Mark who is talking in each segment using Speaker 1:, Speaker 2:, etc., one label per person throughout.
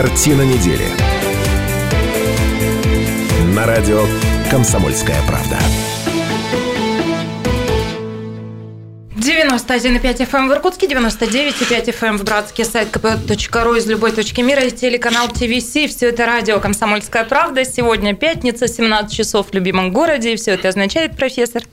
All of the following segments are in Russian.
Speaker 1: Картина недели. На радио «Комсомольская правда».
Speaker 2: 91,5 FM эм в Иркутске, 99,5 FM эм в Братске, сайт kp.ru из любой точки мира и телеканал ТВС. Все это радио «Комсомольская правда». Сегодня пятница, 17 часов в любимом городе. И все это означает, профессор?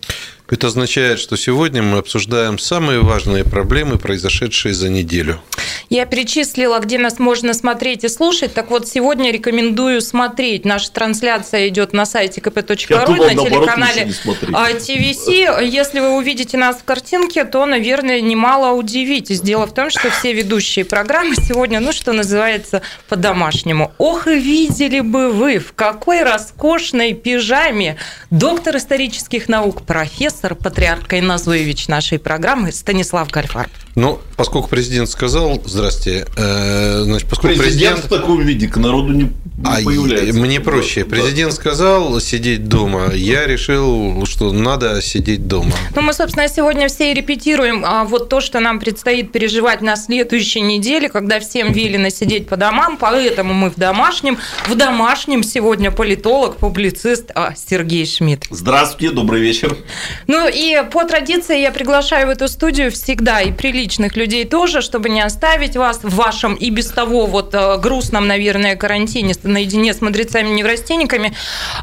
Speaker 3: Это означает, что сегодня мы обсуждаем самые важные проблемы, произошедшие за неделю.
Speaker 2: Я перечислила, где нас можно смотреть и слушать. Так вот, сегодня рекомендую смотреть. Наша трансляция идет на сайте kp.ru, на телеканале ТВС. Если вы увидите нас в картинке, то, наверное, немало удивитесь. Дело в том, что все ведущие программы сегодня, ну, что называется, по-домашнему. Ох, и видели бы вы, в какой роскошной пижаме доктор исторических наук, профессор профессор, патриарх Кайназуевич нашей программы Станислав Гальфар.
Speaker 3: Ну, поскольку президент сказал, здрасте,
Speaker 4: э, значит, поскольку президент, президент в таком виде к народу не, не а появляется.
Speaker 3: Мне проще. Президент да. сказал сидеть дома, я решил, что надо сидеть дома.
Speaker 2: Ну, мы, собственно, сегодня все репетируем а, вот то, что нам предстоит переживать на следующей неделе, когда всем велено сидеть по домам, поэтому мы в домашнем. В домашнем сегодня политолог, публицист а, Сергей Шмидт.
Speaker 4: Здравствуйте, добрый вечер.
Speaker 2: Ну и по традиции я приглашаю в эту студию всегда и прилично личных людей тоже, чтобы не оставить вас в вашем и без того вот э, грустном, наверное, карантине наедине с мудрецами-неврастенниками.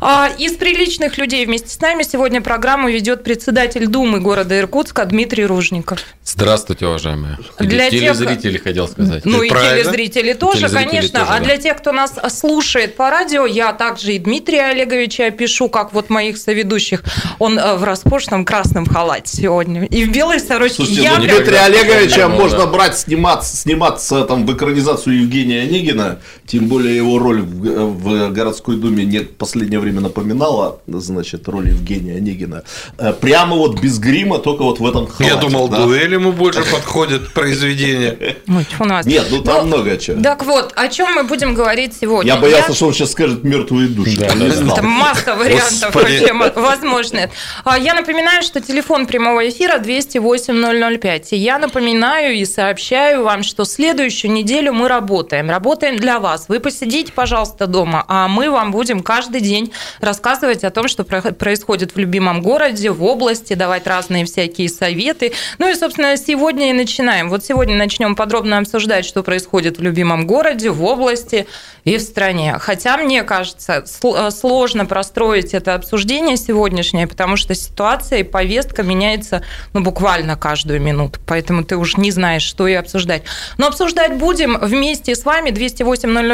Speaker 2: А, из приличных людей вместе с нами сегодня программу ведет председатель Думы города Иркутска Дмитрий Ружников.
Speaker 5: Здравствуйте, уважаемые.
Speaker 2: Для
Speaker 5: телезрители, тех... хотел сказать.
Speaker 2: Ну и телезрители тоже, телезрители конечно. Тоже, а да. Для тех, кто нас слушает по радио, я также и Дмитрия Олеговича опишу, как вот моих соведущих. Он э, в роскошном красном халате сегодня. И в белой сорочке.
Speaker 4: Слушайте, я ну, Дмитрий Олегович Олеговича можно брать, сниматься, сниматься там в экранизацию Евгения Онегина, тем более его роль в, в городской думе не в последнее время напоминала, значит, роль Евгения Онегина. Э, прямо вот без грима, только вот в этом
Speaker 3: халате. Я думал, да? дуэль ему больше подходит произведение.
Speaker 4: Нет, ну там ну, много чего.
Speaker 2: Так вот, о чем мы будем говорить сегодня?
Speaker 4: Я боялся, что он сейчас скажет мертвые души.
Speaker 2: Это масса вариантов вообще возможных. А, я напоминаю, что телефон прямого эфира 208 005. Я напоминаю и сообщаю вам, что следующую неделю мы работаем. Работаем для вас. Вы посидите, пожалуйста, дома, а мы вам будем каждый день рассказывать о том, что происходит в любимом городе, в области, давать разные всякие советы. Ну и, собственно, сегодня и начинаем. Вот сегодня начнем подробно обсуждать, что происходит в любимом городе, в области и в стране. Хотя, мне кажется, сложно простроить это обсуждение сегодняшнее, потому что ситуация и повестка меняется ну, буквально каждую минуту. Поэтому ты уж не знаешь, что и обсуждать. Но обсуждать будем вместе с вами.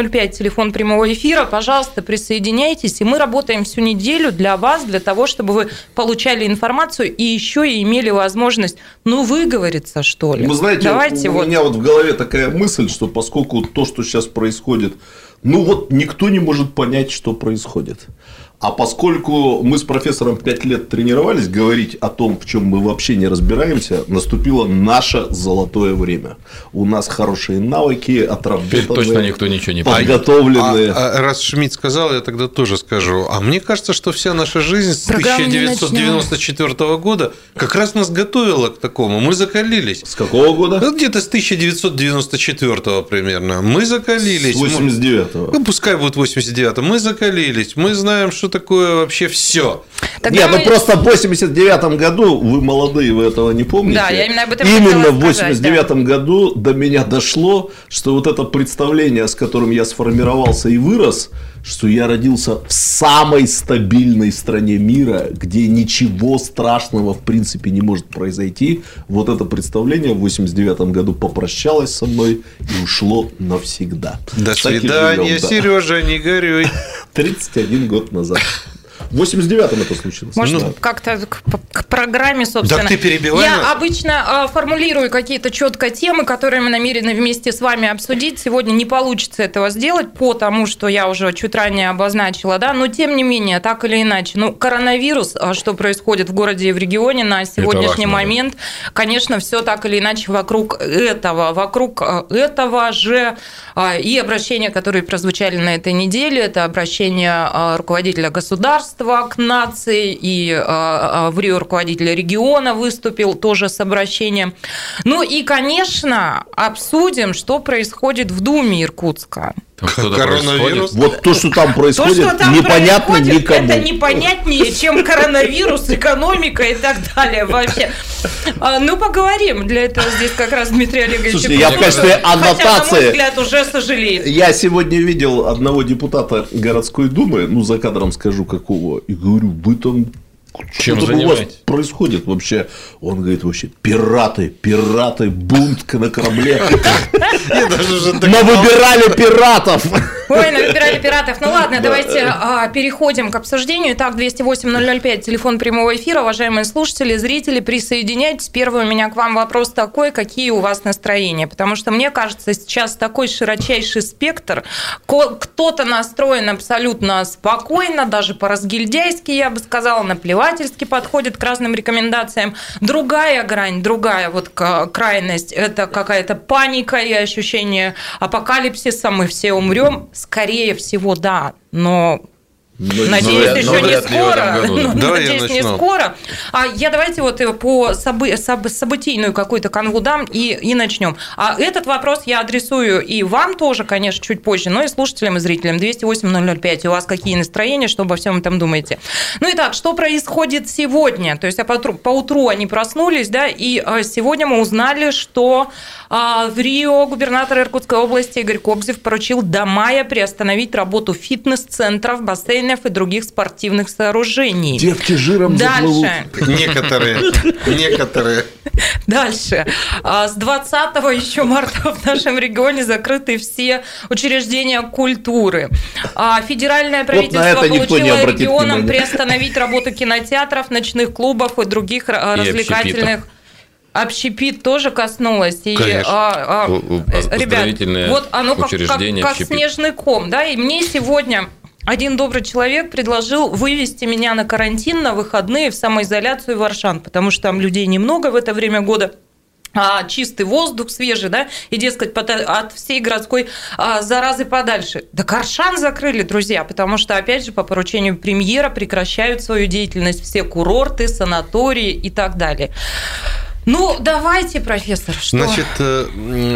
Speaker 2: 208-005, телефон прямого эфира. Пожалуйста, присоединяйтесь. И мы работаем всю неделю для вас, для того, чтобы вы получали информацию и еще и имели возможность, ну, выговориться, что ли.
Speaker 4: Вы знаете, Давайте у вот... меня вот в голове такая мысль, что поскольку то, что сейчас происходит, ну вот никто не может понять, что происходит. А поскольку мы с профессором пять лет тренировались говорить о том, в чем мы вообще не разбираемся, наступило наше золотое время. У нас хорошие навыки, отработанные, Теперь
Speaker 5: точно никто ничего не
Speaker 4: подготовленные.
Speaker 3: А, а, раз Шмидт сказал, я тогда тоже скажу. А мне кажется, что вся наша жизнь с Программу 1994 года как раз нас готовила к такому. Мы закалились.
Speaker 4: С какого года?
Speaker 3: Ну, где-то с 1994 примерно. Мы закалились. С
Speaker 4: 89-го.
Speaker 3: Ну, пускай будет 89 Мы закалились. Мы знаем, что что такое вообще все.
Speaker 4: Тогда Нет, ну мы... ну просто в 89 году, вы молодые, вы этого не помните.
Speaker 2: Да, я именно об этом
Speaker 4: Именно в 89 да. году до меня дошло, что вот это представление, с которым я сформировался и вырос, что я родился в самой стабильной стране мира, где ничего страшного в принципе не может произойти. Вот это представление в 89 году попрощалось со мной и ушло навсегда.
Speaker 3: До свидания, живем, Сережа, не горюй.
Speaker 4: 31 год назад. В 89-м это случилось.
Speaker 2: Может, ну, как-то к, к программе, собственно.
Speaker 3: Так ты перебивай.
Speaker 2: Я обычно э, формулирую какие-то четко темы, которые мы намерены вместе с вами обсудить. Сегодня не получится этого сделать, потому что я уже чуть ранее обозначила, да, но тем не менее, так или иначе, ну, коронавирус, а что происходит в городе и в регионе на сегодняшний важно, момент, да. конечно, все так или иначе вокруг этого, вокруг э, этого же а, и обращения, которые прозвучали на этой неделе, это обращение а, руководителя государства к нации, и а, в Рио руководитель региона выступил тоже с обращением. Ну и, конечно, обсудим, что происходит в Думе Иркутска.
Speaker 5: Там что-то
Speaker 3: Коронавирус?
Speaker 5: происходит.
Speaker 4: Вот то, что там
Speaker 2: То,
Speaker 4: происходит,
Speaker 2: что там
Speaker 4: непонятно
Speaker 2: происходит,
Speaker 4: никому.
Speaker 2: это непонятнее, чем коронавирус, экономика и так далее вообще. А, Ну, поговорим. Для этого здесь как раз Дмитрий Олегович.
Speaker 4: Слушайте, я в качестве
Speaker 2: Хотя, на мой
Speaker 4: аннотации-
Speaker 2: взгляд, уже сожалеет.
Speaker 4: Я сегодня видел одного депутата городской думы, ну за кадром скажу какого, и говорю, вы там
Speaker 5: Чем
Speaker 4: что-то у вас происходит вообще? Он говорит вообще, пираты, пираты, бунт на корабле. Мы выбирали пиратов.
Speaker 2: Ой, навыбирали пиратов. Ну ладно, давайте а, переходим к обсуждению. Итак, 208-005, телефон прямого эфира. Уважаемые слушатели, зрители, присоединяйтесь. Первый у меня к вам вопрос такой, какие у вас настроения? Потому что мне кажется, сейчас такой широчайший спектр. Кто-то настроен абсолютно спокойно, даже по-разгильдяйски, я бы сказала, наплевательски подходит к разным рекомендациям. Другая грань, другая вот крайность, это какая-то паника и ощущение апокалипсиса, мы все умрем. Скорее всего, да, но Надеюсь,
Speaker 5: вряд-
Speaker 2: еще
Speaker 5: но
Speaker 2: не
Speaker 5: вряд ли в этом
Speaker 2: скоро.
Speaker 5: году, да.
Speaker 2: Ну,
Speaker 3: Давай я
Speaker 2: Надеюсь, не скоро. А я давайте вот э, по собы- соб- событийную какую-то канву дам и, и начнем. А этот вопрос я адресую и вам тоже, конечно, чуть позже, но и слушателям и зрителям. 208-005. У вас какие настроения, что обо всем этом думаете? Ну и так, что происходит сегодня? То есть а поутру, поутру они проснулись, да, и э, сегодня мы узнали, что а, в Рио губернатор Иркутской области Игорь Кобзев поручил до мая приостановить работу фитнес-центров, бассейнов и других спортивных сооружений.
Speaker 4: Девки жиром.
Speaker 2: Дальше.
Speaker 3: Некоторые, некоторые.
Speaker 2: Дальше. А, С 20 еще марта в нашем регионе закрыты все учреждения культуры. А, Федеральное правительство поручило
Speaker 4: обратит
Speaker 2: регионам приостановить работу кинотеатров, ночных клубов и других а,
Speaker 5: И
Speaker 2: развлекательных. Общепит тоже коснулось. И,
Speaker 3: Конечно.
Speaker 2: а, а, э, ребят, вот оно как, как, как снежный ком, да, и мне сегодня один добрый человек предложил вывести меня на карантин на выходные в самоизоляцию в Аршан, потому что там людей немного в это время года а, чистый воздух, свежий, да, и, дескать, от всей городской а, заразы подальше. Да Каршан закрыли, друзья, потому что, опять же, по поручению премьера прекращают свою деятельность все курорты, санатории и так далее. Ну, давайте, профессор, что?
Speaker 3: Значит, э,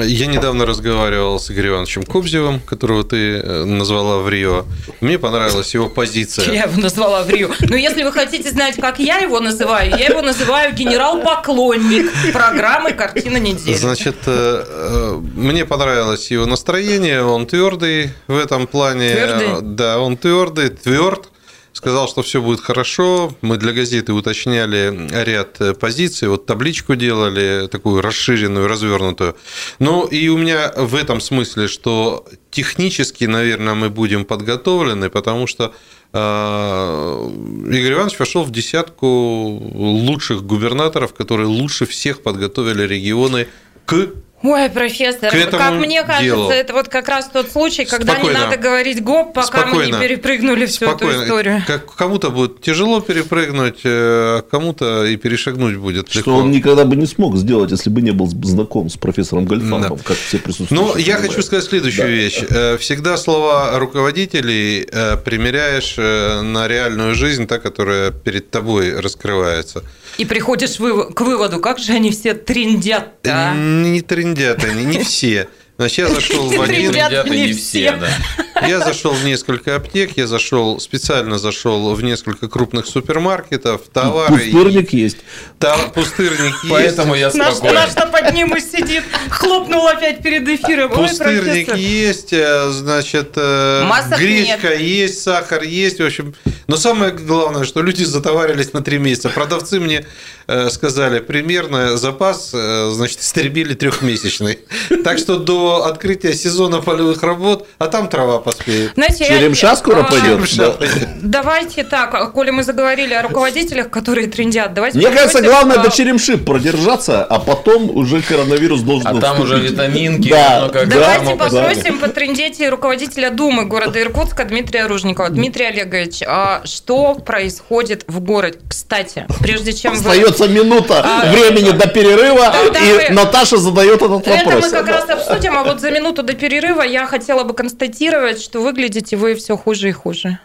Speaker 3: я недавно разговаривал с Игорем Ивановичем Кобзевым, которого ты э, назвала в Рио. Мне понравилась его позиция.
Speaker 2: Я его назвала в Рио. Но если вы хотите знать, как я его называю, я его называю генерал-поклонник программы «Картина недели».
Speaker 3: Значит, э, мне понравилось его настроение, он твердый в этом плане.
Speaker 2: Твердый?
Speaker 3: Да, он твердый, тверд. Сказал, что все будет хорошо. Мы для газеты уточняли ряд э, позиций, вот табличку делали, такую расширенную, развернутую. Ну и у меня в этом смысле, что технически, наверное, мы будем подготовлены, потому что э, Игорь Иванович вошел в десятку лучших губернаторов, которые лучше всех подготовили регионы к
Speaker 2: Ой, профессор, как мне кажется,
Speaker 3: делу.
Speaker 2: это вот как раз тот случай, когда
Speaker 3: Спокойно.
Speaker 2: не надо говорить гоп, пока мы не
Speaker 3: Спокойно.
Speaker 2: перепрыгнули всю эту
Speaker 3: Спокойно.
Speaker 2: историю.
Speaker 3: Как, кому-то будет тяжело перепрыгнуть, э, а кому-то и перешагнуть будет
Speaker 4: Что
Speaker 3: легко.
Speaker 4: он никогда бы не смог сделать, если бы не был знаком с профессором Гольфамом, как все присутствующие.
Speaker 3: Но Ну, я
Speaker 4: понимают.
Speaker 3: хочу сказать следующую
Speaker 4: Да.
Speaker 3: вещь. Э, Всегда слова руководителей э, примеряешь на реальную жизнь, та, которая перед тобой раскрывается.
Speaker 2: И приходишь к выводу, как же они все трендят-то.
Speaker 3: Не трендят они, не все. Значит, я зашел в один,
Speaker 2: Трендят не все,
Speaker 5: да.
Speaker 3: Я зашел в несколько аптек, я зашел, специально зашел в несколько крупных супермаркетов, товары.
Speaker 4: Пустырник есть.
Speaker 3: Там пустырник есть.
Speaker 5: Поэтому я
Speaker 2: Наш,
Speaker 5: спокоен.
Speaker 2: наш-то под ним и сидит, хлопнул опять перед эфиром. Ой,
Speaker 3: Пустырник
Speaker 2: профессор.
Speaker 3: есть, э, значит, э,
Speaker 2: Масок
Speaker 3: гречка есть, сахар есть, в общем. Но самое главное, что люди затоварились на три месяца. Продавцы мне э, сказали, примерно запас, значит, истребили трехмесячный. Так что до открытия сезона полевых работ, а там трава поспеет.
Speaker 2: Знаете, я-
Speaker 4: Черемша скоро
Speaker 2: а,
Speaker 4: пойдет?
Speaker 3: Черемша
Speaker 4: Да.
Speaker 2: Давайте так, коли мы заговорили о руководителях, которые трендят, давайте
Speaker 4: Мне кажется, главное
Speaker 2: а,
Speaker 4: до черемши продержаться, а потом уже коронавирус должен
Speaker 5: А там уже витаминки,
Speaker 4: Да.
Speaker 5: как
Speaker 2: Давайте
Speaker 5: себе.
Speaker 2: попросим потрендеть и руководителя Думы города Иркутска Дмитрия Ружникова. Дмитрий Олегович, а что происходит в городе? Кстати, прежде чем.
Speaker 4: Остается минута
Speaker 2: А,
Speaker 4: времени до перерыва, и Наташа задает этот
Speaker 2: Это
Speaker 4: вопрос.
Speaker 2: мы как раз обсудим, а вот за минуту до перерыва я хотела бы констатировать, что выглядите вы все хуже и хуже.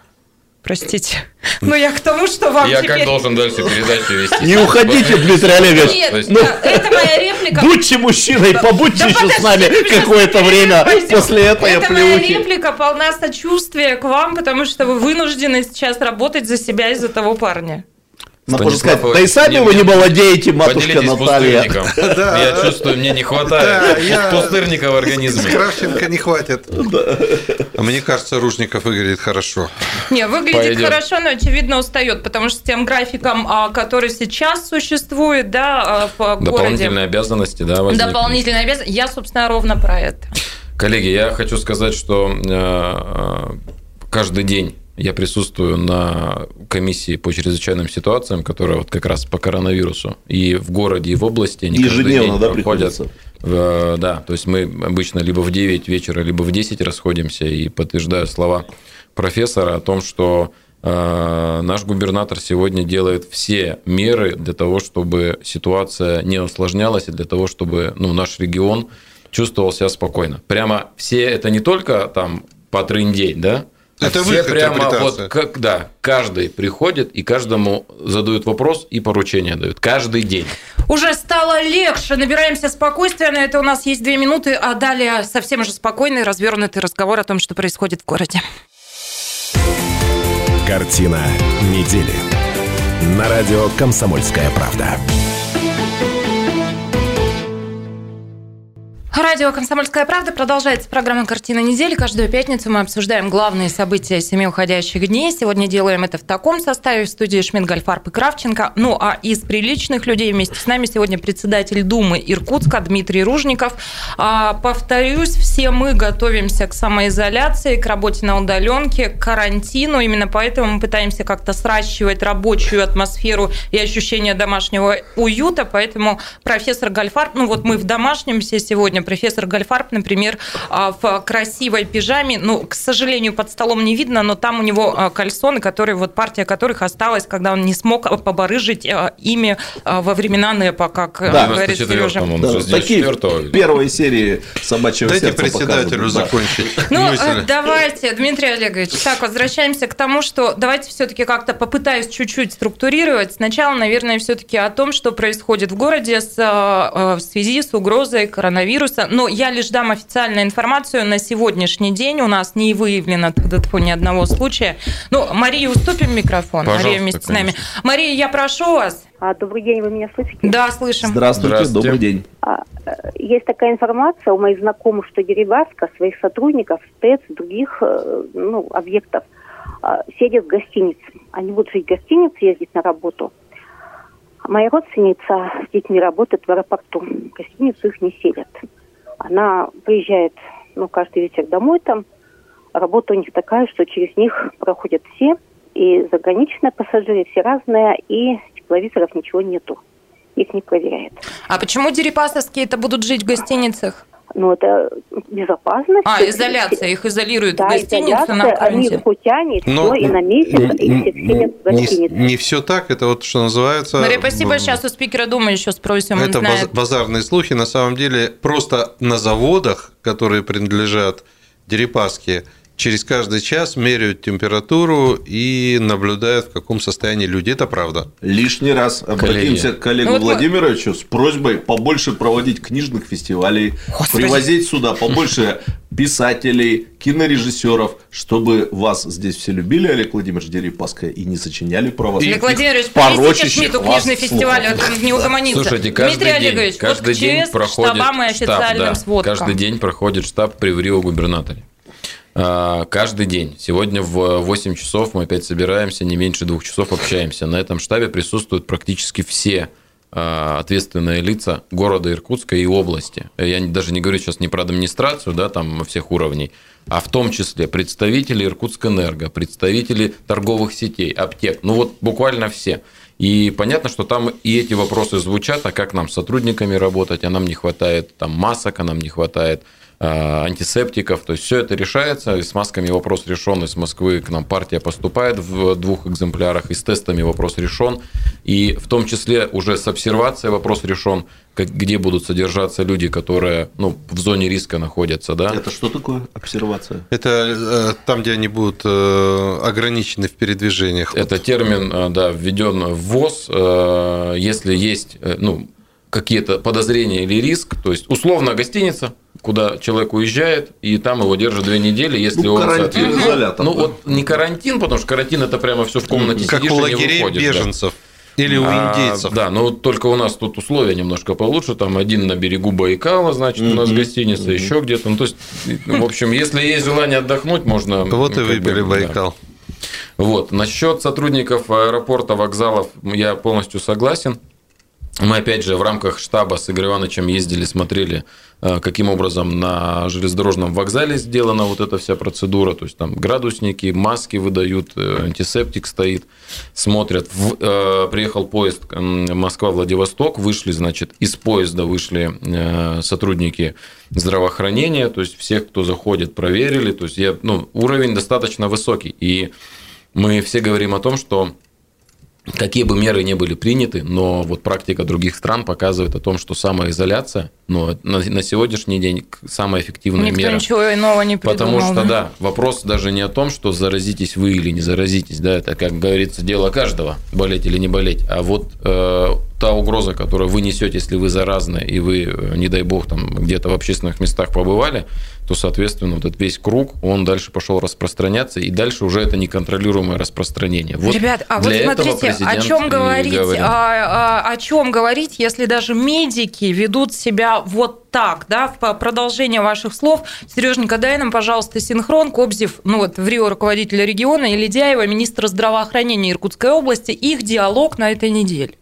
Speaker 2: Простите. Ну, я к тому, что вам
Speaker 5: Я
Speaker 2: теперь...
Speaker 5: как должен дальше передачу вести?
Speaker 4: Не уходите, Дмитрий Олегович.
Speaker 2: Нет, да, это моя реплика.
Speaker 4: Будьте мужчиной, побудьте
Speaker 2: Да
Speaker 4: еще с нами какое-то время
Speaker 2: пойдем.
Speaker 4: после этой
Speaker 2: Это моя реплика полна сочувствия к вам, потому что вы вынуждены сейчас работать за себя и за того парня.
Speaker 4: Надо можно сказать, да и сами
Speaker 5: Ильич,
Speaker 4: вы не молодеете, матушка Наталья.
Speaker 5: Я чувствую, мне не
Speaker 3: Да,
Speaker 5: хватает пустырника в организме.
Speaker 3: Кравченко не хватит. А мне кажется, Ружников выглядит хорошо.
Speaker 2: Не, выглядит хорошо, но очевидно устает, потому что с тем графиком, а, который сейчас существует, да, а, по городе.
Speaker 5: Дополнительные обязанности, да, возникли.
Speaker 2: Дополнительные обязанности. Я, собственно, ровно про это.
Speaker 5: Коллеги, я хочу сказать, что э, э, каждый день я присутствую на комиссии по чрезвычайным ситуациям, которая вот как раз по коронавирусу. И в городе, и в области они
Speaker 4: Ежедневно, да, приходится?
Speaker 5: В- Да, то есть мы обычно либо в 9 вечера, либо в 10 расходимся. И подтверждаю слова профессора о том, что э, наш губернатор сегодня делает все меры для того, чтобы ситуация не усложнялась, и для того, чтобы ну, наш регион чувствовал себя спокойно. Прямо все, это не только там потрындеть, да?
Speaker 3: Это
Speaker 5: все прямо вот как, да, каждый приходит и каждому задают вопрос и поручения дают. Каждый день.
Speaker 2: Уже стало легче, набираемся спокойствия, на это у нас есть две минуты, а далее совсем же спокойный, развернутый разговор о том, что происходит в городе.
Speaker 1: Картина недели. На радио «Комсомольская правда».
Speaker 2: Радио «Комсомольская правда» продолжается программа «Картина недели». Каждую пятницу мы обсуждаем главные события семи уходящих дней. Сегодня делаем это в таком составе в студии Шмидт, Гольфарб и Кравченко. Ну, а из приличных людей вместе с нами сегодня председатель Думы Иркутска Дмитрий Ружников. А, повторюсь, все мы готовимся к самоизоляции, к работе на удаленке, к карантину. Именно поэтому мы пытаемся как-то сращивать рабочую атмосферу и ощущение домашнего уюта. Поэтому профессор Гольфарб, ну вот мы в домашнем все сегодня, профессор Гольфарб, например, а, в красивой пижаме, ну, к сожалению, под столом не видно, но там у него а, кальсоны, которые, вот партия которых осталась, когда он не смог побарыжить а, ими во времена НЭПа, как а,
Speaker 4: Да,
Speaker 2: говорит Сережа.
Speaker 5: 94-м, он
Speaker 4: Да, такие
Speaker 5: 94-го.
Speaker 4: первые серии собачьего
Speaker 3: Дайте
Speaker 4: сердца
Speaker 3: председателю закончить
Speaker 2: Ну, э, давайте, Дмитрий Олегович, так, возвращаемся к тому, что давайте все-таки как-то попытаюсь чуть-чуть структурировать. Сначала, наверное, все-таки о том, что происходит в городе с, э, э, в связи с угрозой коронавируса. Но я лишь дам официальную информацию. На сегодняшний день у нас не выявлено ни одного случая. Ну, Марии уступим микрофон.
Speaker 5: Пожалуйста,
Speaker 2: Мария вместе с нами.
Speaker 5: конечно.
Speaker 2: Мария, я прошу вас.
Speaker 6: А, добрый день, вы меня слышите?
Speaker 2: Да, слышим.
Speaker 4: Здравствуйте,
Speaker 5: Здравствуйте.
Speaker 4: добрый день.
Speaker 6: А, э, есть такая информация у моих знакомых, что Дерибаска своих сотрудников, ТЭЦ, других э, ну, объектов а, селят в гостинице. Они будут жить в гостинице, ездить на работу. Моя родственница с детьми работает в аэропорту. В гостиницу их не селят. Она приезжает ну, каждый вечер домой там. Работа у них такая, что через них проходят все. И заграничные пассажиры, все разные, и тепловизоров ничего нету. Их не проверяют.
Speaker 2: А почему дерипасовские-то будут жить в гостиницах?
Speaker 6: Ну, это безопасность.
Speaker 2: А, изоляция. Их изолируют
Speaker 6: Да,
Speaker 2: в гостиницу на
Speaker 6: они
Speaker 2: карантин.
Speaker 6: хутяне,
Speaker 3: Но
Speaker 6: все, и на месяц, и все в
Speaker 3: не,
Speaker 6: гостинице.
Speaker 3: не все так, это вот что называется...
Speaker 2: Мария, спасибо.
Speaker 3: м,
Speaker 2: Сейчас у спикера Думы еще спросим.
Speaker 3: Это
Speaker 2: знает.
Speaker 3: баз- базарные слухи. На самом деле, просто на заводах, которые принадлежат Дерипаске, через каждый час меряют температуру и наблюдают, в каком состоянии люди. Это правда.
Speaker 4: Лишний раз обратимся к коллегу
Speaker 2: Ну вот
Speaker 4: Владимировичу с просьбой побольше проводить книжных фестивалей,
Speaker 2: Господи.
Speaker 4: привозить сюда побольше писателей, кинорежиссеров, чтобы вас здесь все любили, Олег Владимирович Дерипаска, и не сочиняли про вас.
Speaker 2: Олег Владимирович,
Speaker 4: порочащих
Speaker 2: Шмидту книжный фестиваль, а то не угомонится.
Speaker 5: Слушайте, каждый
Speaker 2: Дмитрий
Speaker 5: день,
Speaker 2: Олегович,
Speaker 5: каждый
Speaker 2: вот
Speaker 5: день
Speaker 2: ЧС,
Speaker 5: проходит
Speaker 2: штабам и
Speaker 5: штаб, да.
Speaker 2: сводкам.
Speaker 5: Каждый день проходит штаб при ВРИО губернаторе. А, Каждый день. Сегодня в 8 часов мы опять собираемся, не меньше двух часов общаемся. На этом штабе присутствуют практически все а, ответственные лица города Иркутска и области. Я даже не говорю сейчас не про администрацию, да, там всех уровней, а в том числе представители Иркутскэнерго, представители торговых сетей, аптек, ну вот буквально все. И понятно, что там и эти вопросы звучат, а как нам с сотрудниками работать, а нам не хватает там масок, а нам не хватает антисептиков. То есть все это решается. И с масками вопрос решен. Из Москвы к нам партия поступает в двух экземплярах. И с тестами вопрос решен. И в том числе уже с обсервацией вопрос решен где будут содержаться люди, которые ну, в зоне риска находятся. Да?
Speaker 4: Это что такое обсервация?
Speaker 3: Это э, там, где они будут э, ограничены в передвижениях.
Speaker 5: Это термин э, да, введен в ВОЗ. Если есть ну, какие-то подозрения или риск, то есть условно гостиница, куда человек уезжает, и там его держат две недели, если ну, он
Speaker 4: карантин, изолятор.
Speaker 5: Ну, да. вот не карантин, потому что карантин это прямо все в комнате
Speaker 3: как
Speaker 5: сидишь
Speaker 3: у лагерей и не выходишь. беженцев. Да. Или у а, индейцев.
Speaker 5: А, да, но только у нас тут условия немножко получше. Там один на берегу Байкала, значит, у нас гостиница, еще где-то. Ну, то есть, в общем, если есть желание отдохнуть, можно...
Speaker 3: Вот и выбили Байкал.
Speaker 5: Вот. Насчет сотрудников аэропорта, вокзалов я полностью согласен. Мы, опять же, в рамках штаба с Игорем Ивановичем ездили, смотрели, э, каким образом на железнодорожном вокзале сделана вот эта вся процедура. То есть там градусники, маски выдают, э, антисептик стоит, смотрят. В, э, приехал поезд Москва-Владивосток, вышли, значит, из поезда вышли э, сотрудники здравоохранения, то есть всех, кто заходит, проверили. То есть я, ну, уровень достаточно высокий. И мы все говорим о том, что какие бы меры не были приняты, но вот практика других стран показывает о том, что самоизоляция, ну, на, на сегодняшний день самая эффективная
Speaker 2: Никто
Speaker 5: мера.
Speaker 2: ничего иного не придумал.
Speaker 5: Потому что, да? да, вопрос даже не о том, что заразитесь вы или не заразитесь, да, это, как говорится, дело каждого, болеть или не болеть, а вот э, та угроза, которую вы несете, если вы заразны, и вы, э, не дай бог, там где-то в общественных местах побывали, то, соответственно, вот этот весь круг, он дальше пошел распространяться, и дальше уже это неконтролируемое распространение.
Speaker 2: Вот Ребят, а вот смотрите, о чем говорить, а, а, о чем говорить, если даже медики ведут себя вот так, да, в продолжение ваших слов. Сереженька, дай нам, пожалуйста, синхрон. Кобзев, ну вот, в Рио руководителя региона, и Ледяева, министра здравоохранения Иркутской области, их диалог на этой неделе.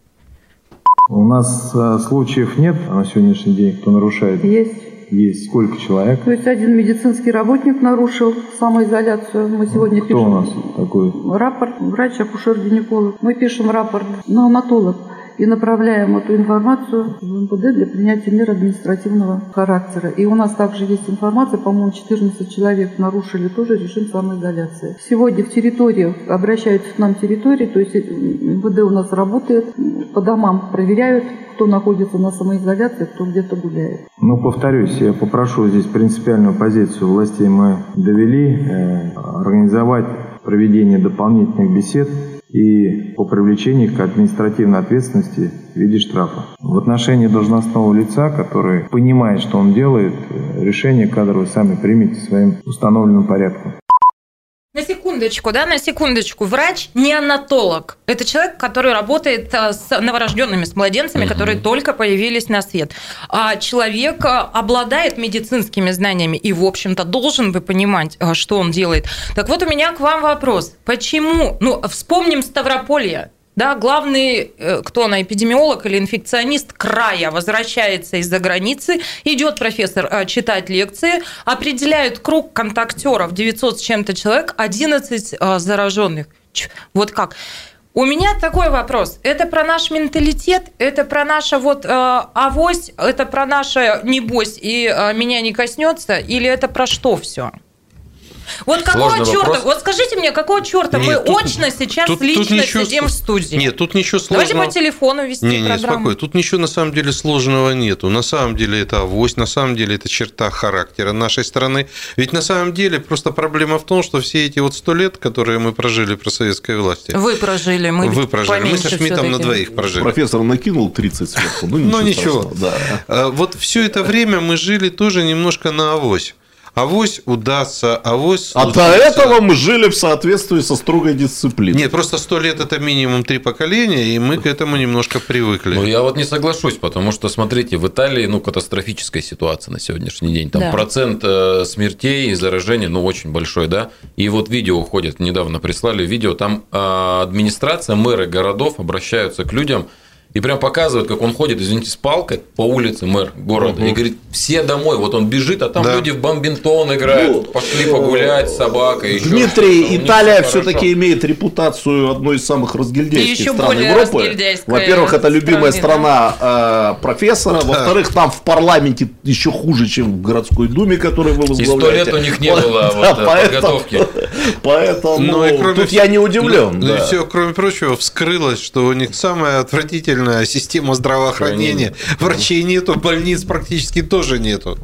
Speaker 7: У нас э, случаев нет на сегодняшний день, кто нарушает?
Speaker 8: Есть
Speaker 7: есть сколько человек?
Speaker 8: То есть один медицинский работник нарушил самоизоляцию. Мы сегодня
Speaker 7: Кто
Speaker 8: пишем
Speaker 7: у нас такой?
Speaker 8: рапорт, врач, акушер-гинеколог. Мы пишем рапорт на аматолог и направляем эту информацию в МПД для принятия мер административного характера. И у нас также есть информация, по-моему, 14 человек нарушили тоже режим самоизоляции. Сегодня в территориях обращаются к нам территории, то есть МВД у нас работает, по домам проверяют, кто находится на самоизоляции, кто где-то гуляет.
Speaker 7: Ну, повторюсь, я попрошу здесь принципиальную позицию властей мы довели, э, организовать проведение дополнительных бесед и по привлечению к административной ответственности в виде штрафа. В отношении должностного лица, который понимает, что он делает, решение кадровое сами примите своим установленным порядком.
Speaker 2: На секундочку, да, на секундочку. Врач не анатолог. Это человек, который работает а, с новорожденными, с младенцами, угу. которые только появились на свет. А человек а, обладает медицинскими знаниями и, в общем-то, должен бы понимать, а, что он делает. Так вот, у меня к вам вопрос. Почему? Ну, вспомним Ставрополье. Да, главный, э, кто она, эпидемиолог или инфекционист края, возвращается из-за границы, идет профессор э, читать лекции, определяют круг контактеров 900 с чем-то человек, 11 э, зараженных. Вот как? У меня такой вопрос. Это про наш менталитет, это про наше вот э, авось, это про наше небось и э, меня не коснется, или это про что все? Вот какого Сложный черта? Вопрос. Вот скажите мне, какого черта Нет, мы тут, очно сейчас тут, лично тут ничего, сидим в студии?
Speaker 3: Нет, тут ничего сложного.
Speaker 2: Давайте по телефону вести не, не, программу.
Speaker 3: спокойно. Тут ничего на самом деле сложного нету. На самом деле это авось, на самом деле это черта характера нашей страны. Ведь на самом деле просто проблема в том, что все эти вот сто лет, которые мы прожили при советской власти.
Speaker 2: Вы прожили, мы
Speaker 3: Вы прожили. Мы со Шмидтом на двоих прожили.
Speaker 4: Профессор накинул 30 сверху. Ну,
Speaker 3: ничего. Ну, ничего. Да. А, вот все это время мы жили тоже немножко на авось авось удастся, авось
Speaker 4: А до этого мы жили в соответствии со строгой дисциплиной.
Speaker 3: Нет, просто сто лет это минимум три поколения, и мы к этому немножко привыкли.
Speaker 5: Ну, я вот не соглашусь, потому что, смотрите, в Италии, ну, катастрофическая ситуация на сегодняшний день. Там да. процент э, смертей и заражений, ну, очень большой, да. И вот видео уходит, недавно прислали видео, там э, администрация, мэры городов обращаются к людям, И прям показывают, как он ходит, извините, с палкой по улице мэр города. И говорит, все домой. Вот он бежит, а там
Speaker 3: Да.
Speaker 5: люди в бомбинтон играют.
Speaker 4: Ну,
Speaker 5: Пошли погулять с собакой.
Speaker 4: Дмитрий, Италия все-таки имеет репутацию одной из самых разгильдяйских
Speaker 2: И еще
Speaker 4: стран
Speaker 2: более
Speaker 4: Европы. Во-первых, это любимая страна э, профессора. Во-вторых, там в парламенте еще хуже, чем в городской думе, который вы
Speaker 5: И
Speaker 4: возглавляете.
Speaker 5: сто лет у них не было
Speaker 4: Да,
Speaker 5: вот, э,
Speaker 4: поэтому-
Speaker 5: подготовки.
Speaker 4: Поэтому
Speaker 3: Ну, и кроме
Speaker 4: тут я не удивлен.
Speaker 3: Ну,
Speaker 4: да.
Speaker 3: и все, кроме прочего, вскрылось, что у них самая отвратительная система здравоохранения. Врачей нету, больниц практически тоже нету.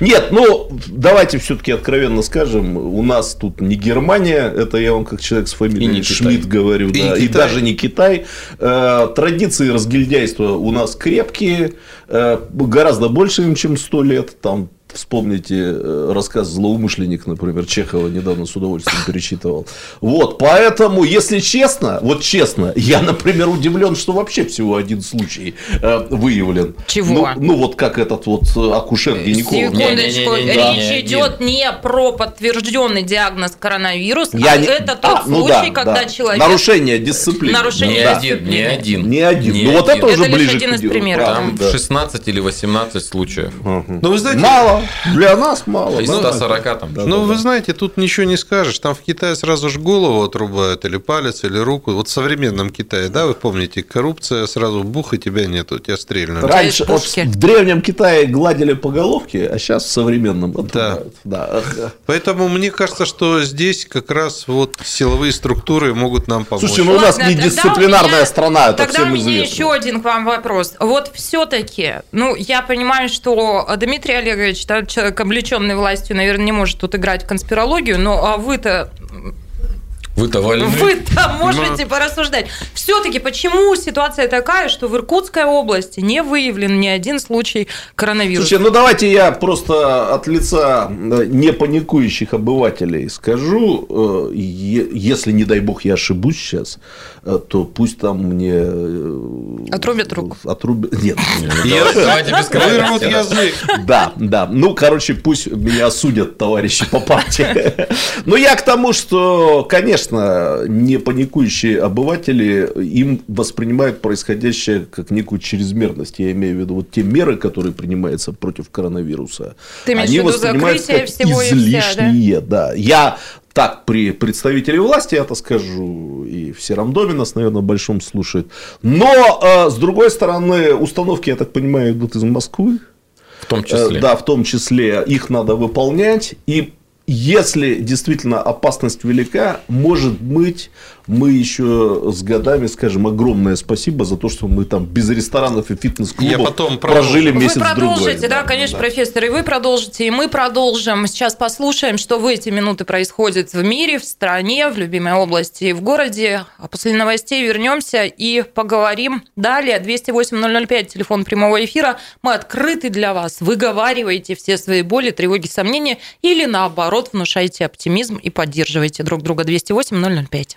Speaker 4: Нет, ну давайте все-таки откровенно скажем, у нас тут не Германия, это я вам как человек с фамилией Шмидт говорю,
Speaker 3: И
Speaker 4: да, и, даже не Китай. Э, традиции разгильдяйства у нас крепкие, э, гораздо больше, чем 100 лет. Там Вспомните э, рассказ «Злоумышленник», например, Чехова недавно с удовольствием перечитывал. Вот, поэтому, если честно, вот честно, я, например, удивлен, что вообще всего один случай э, выявлен.
Speaker 2: Чего?
Speaker 4: Ну, ну, вот как этот вот э, акушер-гинеколог.
Speaker 2: Секундочку,
Speaker 5: Не-не-не-не-не,
Speaker 2: речь
Speaker 5: не
Speaker 2: идет не про подтвержденный диагноз коронавирус,
Speaker 4: Я
Speaker 2: а
Speaker 4: не-
Speaker 2: это тот
Speaker 4: А, ну
Speaker 2: случай,
Speaker 4: да,
Speaker 2: когда
Speaker 4: да.
Speaker 2: человек...
Speaker 4: Нарушение дисциплины.
Speaker 2: Нарушение
Speaker 5: Не
Speaker 4: Да.
Speaker 5: один, не один.
Speaker 4: Не один.
Speaker 5: Не
Speaker 4: ну, вот
Speaker 5: один.
Speaker 4: это уже
Speaker 2: Это лишь
Speaker 4: ближе
Speaker 2: один
Speaker 4: к
Speaker 2: из
Speaker 4: делу,
Speaker 2: примеров,
Speaker 5: Там
Speaker 4: да.
Speaker 5: 16 или 18 случаев.
Speaker 3: Ну, вы знаете,
Speaker 4: Мало. Для нас мало.
Speaker 5: Из
Speaker 4: да.
Speaker 5: 140 там.
Speaker 3: Ну, вы знаете, тут ничего не скажешь. Там в Китае сразу же голову отрубают, или палец, или руку. Вот в современном Китае, да, вы помните, коррупция сразу бух, и тебя нету, тебя стрельнули.
Speaker 4: Раньше вот в древнем Китае гладили по головке, а сейчас в современном отрубают. Да.
Speaker 3: Поэтому мне кажется, что здесь как раз вот силовые структуры могут нам помочь.
Speaker 4: Слушайте, ну у нас не дисциплинарная
Speaker 2: у меня-
Speaker 4: страна, это
Speaker 2: Тогда у
Speaker 4: всем
Speaker 2: меня
Speaker 4: известно.
Speaker 2: еще один к вам вопрос. Вот все-таки, ну, я понимаю, что Дмитрий Олегович, да, человек, облеченный властью, наверное, не может тут играть в конспирологию, но а вы-то
Speaker 5: Вы-то вольны.
Speaker 2: вы-то можете порассуждать. Все-таки почему ситуация такая, что в Иркутской области не выявлен ни один случай коронавируса?
Speaker 4: Слушайте, ну давайте я просто от лица э, не паникующих обывателей скажу, э, если, не дай бог, я ошибусь сейчас, э, то пусть там мне...
Speaker 2: Отрубят руку.
Speaker 4: Отрубят... Нет.
Speaker 5: Давайте без
Speaker 3: Вырвут язык.
Speaker 4: Да, да. Ну, короче, пусть меня осудят товарищи по партии. Но я к тому, что, конечно, не паникующие обыватели им воспринимают происходящее как некую чрезмерность. Я имею в виду вот те меры, которые принимаются против коронавируса.
Speaker 2: Ты
Speaker 4: они
Speaker 2: в виду
Speaker 4: воспринимаются
Speaker 2: закрытие
Speaker 4: как
Speaker 2: всего и вся, да?
Speaker 4: излишние. Да. Я так при представителей власти это скажу, и в Сером доме нас, наверное, большом слушают. Но, э, с другой стороны, установки, я так понимаю, идут из Москвы.
Speaker 5: В том
Speaker 4: Э,
Speaker 5: числе.
Speaker 4: Да, в том числе их надо выполнять. И если действительно опасность велика, может быть, мы еще с годами скажем огромное спасибо за то, что мы там без ресторанов и
Speaker 3: Я
Speaker 4: фитнес-клубов
Speaker 3: потом
Speaker 4: прожили
Speaker 3: продолжу.
Speaker 4: месяц
Speaker 2: Вы продолжите,
Speaker 4: другой.
Speaker 2: да, конечно, профессор, и вы продолжите, и мы продолжим. Сейчас послушаем, что в эти минуты происходит в мире, в стране, в любимой области и в городе. А после новостей вернемся и поговорим далее. 208-005, телефон прямого эфира. Мы открыты для вас. Выговаривайте все свои боли, тревоги, сомнения или наоборот внушайте оптимизм и поддерживайте друг друга. 208-005.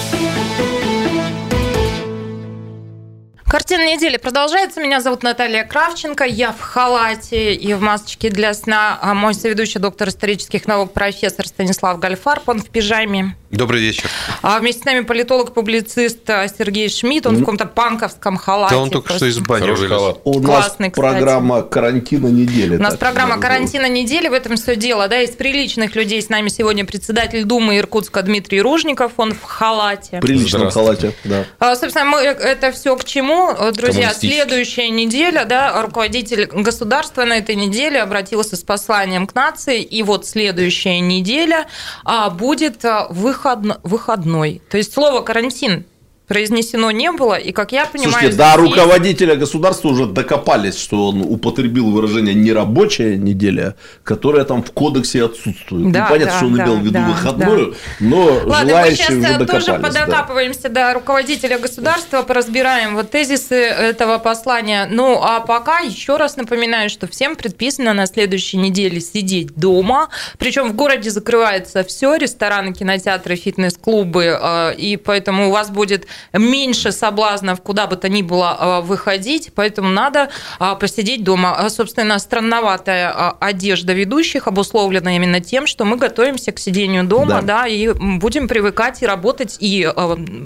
Speaker 2: Картина недели продолжается. Меня зовут Наталья Кравченко. Я в халате и в масочке для сна. А мой соведущий доктор исторических наук профессор Станислав Гальфарб. Он в пижаме.
Speaker 3: Добрый вечер.
Speaker 2: А вместе с нами политолог-публицист Сергей Шмидт. Он в каком-то панковском халате.
Speaker 3: Да он только что из бани вылез.
Speaker 4: У нас
Speaker 2: Классный, кстати.
Speaker 4: программа карантина недели.
Speaker 2: У нас программа карантина недели, в этом все дело. Да, из приличных людей с нами сегодня председатель Думы Иркутска Дмитрий Ружников, он в халате.
Speaker 4: В приличном халате, да.
Speaker 2: А, Собственно, мы это все к чему, друзья?
Speaker 5: Коммунистический.
Speaker 2: Следующая неделя, да, руководитель государства на этой неделе обратился с посланием к нации, и вот следующая неделя а, будет а, выходно- выходной. То есть слово карантин произнесено не было, и как я понимаю,
Speaker 4: Слушайте, до руководителя государства уже докопались, что он употребил выражение «нерабочая неделя», которое там в кодексе отсутствует.
Speaker 2: Да,
Speaker 4: ну, понятно,
Speaker 2: да,
Speaker 4: что он
Speaker 2: да,
Speaker 4: имел в виду
Speaker 2: да,
Speaker 4: выходную, но
Speaker 2: Ладно, мы
Speaker 4: желающие
Speaker 2: сейчас
Speaker 4: уже
Speaker 2: тоже
Speaker 4: докопались. да.
Speaker 2: подокапываемся до руководителя государства, поразбираем вот тезисы этого послания. Ну, а пока еще раз напоминаю, что всем предписано на следующей неделе сидеть дома. Причем в городе закрывается все, рестораны, кинотеатры, фитнес-клубы, э, и поэтому у вас будет меньше соблазнов куда бы то ни было а, выходить, поэтому надо а, посидеть дома. А, собственно, странноватая одежда ведущих обусловлена именно тем, что мы готовимся к сидению дома, да, да и будем привыкать и работать, и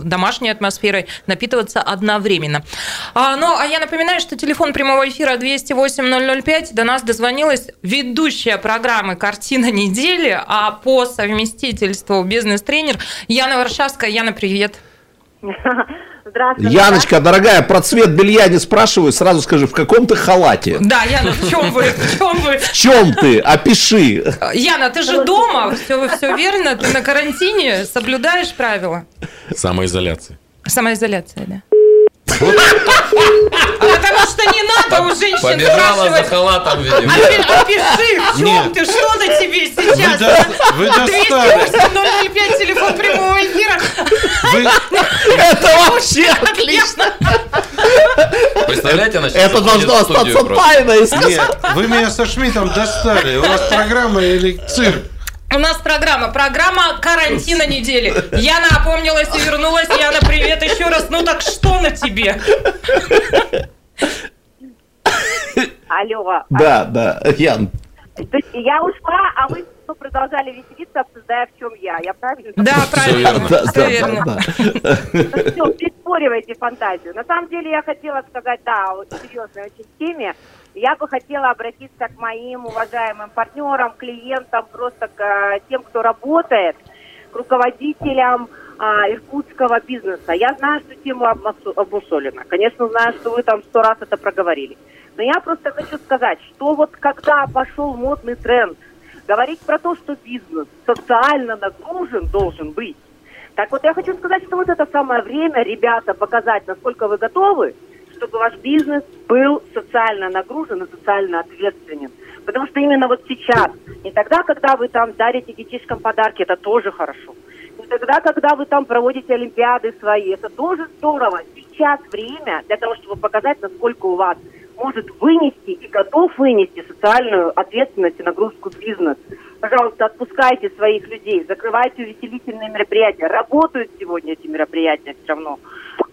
Speaker 2: домашней атмосферой напитываться одновременно. Ну, а я напоминаю, что телефон прямого эфира 208-005, до нас дозвонилась ведущая программы «Картина недели», а по совместительству бизнес-тренер Яна Варшавская. Яна, привет.
Speaker 4: Здравствуйте. Яночка, дорогая, про цвет белья не спрашиваю, сразу скажи, в каком ты халате?
Speaker 2: Да, Яна, в чем вы? В чем вы?
Speaker 4: В чем ты? Опиши.
Speaker 2: Яна, ты же дома, все, все верно, ты на карантине, соблюдаешь правила?
Speaker 5: Самоизоляция.
Speaker 2: Самоизоляция, да. Потому что не надо у женщин
Speaker 5: Побежала за халатом, видимо.
Speaker 2: Опиши, в чем ты, что на тебе сейчас?
Speaker 3: Вы достали.
Speaker 2: 005, телефон прямого эфира.
Speaker 4: Это вообще отлично.
Speaker 5: Представляете,
Speaker 4: значит, Это должно остаться тайной.
Speaker 3: Нет, вы меня со Шмидтом достали. У вас программа или цирк?
Speaker 2: У нас программа. Программа карантина недели. Яна опомнилась и вернулась. Яна, привет еще раз. Ну так что на тебе?
Speaker 6: Алло.
Speaker 4: Да, да, Ян.
Speaker 6: То есть я ушла, а вы продолжали веселиться, обсуждая, в чем я. Я правильно?
Speaker 2: Да, правильно.
Speaker 4: Да, Все верно. Да,
Speaker 6: да. Все, переспоривайте фантазию. На самом деле я хотела сказать, да, о серьезной очень теме. Я бы хотела обратиться к моим уважаемым партнерам, клиентам, просто к э, тем, кто работает, к руководителям а, иркутского бизнеса. Я знаю, что тема обусолена. Конечно, знаю, что вы там сто раз это проговорили. Но я просто хочу сказать, что вот когда пошел модный тренд, говорить про то, что бизнес социально нагружен должен быть, так вот я хочу сказать, что вот это самое время, ребята, показать, насколько вы готовы, чтобы ваш бизнес был социально нагружен и социально ответственен. Потому что именно вот сейчас, не тогда, когда вы там дарите детишкам подарки, это тоже хорошо. Не тогда, когда вы там проводите олимпиады свои, это тоже здорово. Сейчас время для того, чтобы показать, насколько у вас может вынести и готов вынести социальную ответственность и нагрузку бизнес. Пожалуйста, отпускайте своих людей, закрывайте увеселительные мероприятия. Работают сегодня эти мероприятия все равно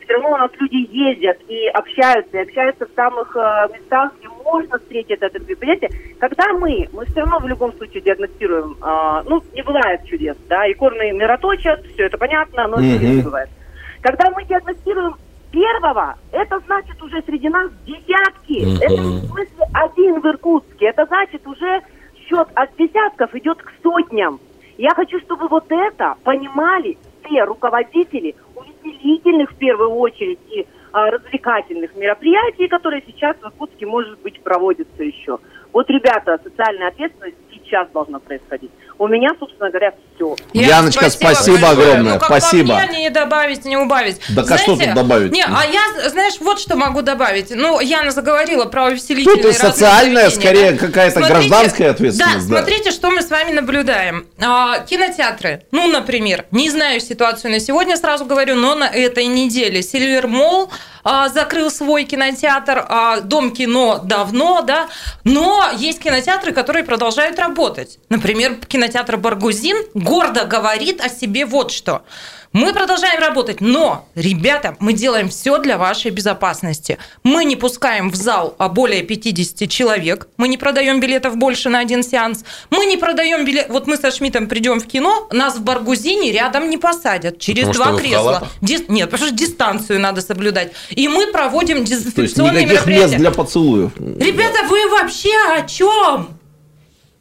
Speaker 6: все равно у нас люди ездят и общаются, и общаются в самых э, местах, где можно встретить это предприятие. Когда мы, мы все равно в любом случае диагностируем, э, ну, не бывает чудес, да, и корные мироточат, все это понятно, но mm-hmm. чудес бывает. Когда мы диагностируем первого, это значит уже среди нас десятки. Mm-hmm. Это в смысле один в Иркутске. Это значит уже счет от десятков идет к сотням. Я хочу, чтобы вот это понимали все руководители увеселительных в первую очередь и а, развлекательных мероприятий, которые сейчас в Иркутске, может быть, проводятся еще. Вот, ребята, социальная ответственность сейчас должна происходить. У меня, собственно говоря, все.
Speaker 4: Яночка, спасибо, спасибо огромное. Ну, как спасибо.
Speaker 2: По мне не добавить, не убавить.
Speaker 4: Да Знаете, что тут добавить?
Speaker 2: Не, а я, знаешь, вот что могу добавить. Ну, Яна заговорила про увеселительные
Speaker 4: Тут социальная, скорее, да? какая-то смотрите, гражданская ответственность.
Speaker 2: Да, да, смотрите, что мы с вами наблюдаем. А, кинотеатры, ну, например, не знаю ситуацию на сегодня, сразу говорю, но на этой неделе Сильвер Молл а, закрыл свой кинотеатр, а, Дом кино давно, да, но есть кинотеатры, которые продолжают работать. Например, кинотеатр Баргузин гордо говорит о себе вот что – мы продолжаем работать, но, ребята, мы делаем все для вашей безопасности. Мы не пускаем в зал а более 50 человек, мы не продаем билетов больше на один сеанс, мы не продаем билет... Вот мы со Шмидтом придем в кино, нас в Баргузине рядом не посадят, через
Speaker 5: потому
Speaker 2: два кресла. Ди... Нет, потому что дистанцию надо соблюдать. И мы проводим дезинфекционные
Speaker 4: То есть
Speaker 2: мероприятия. мест
Speaker 4: для поцелуев.
Speaker 2: Ребята, вы вообще о чем?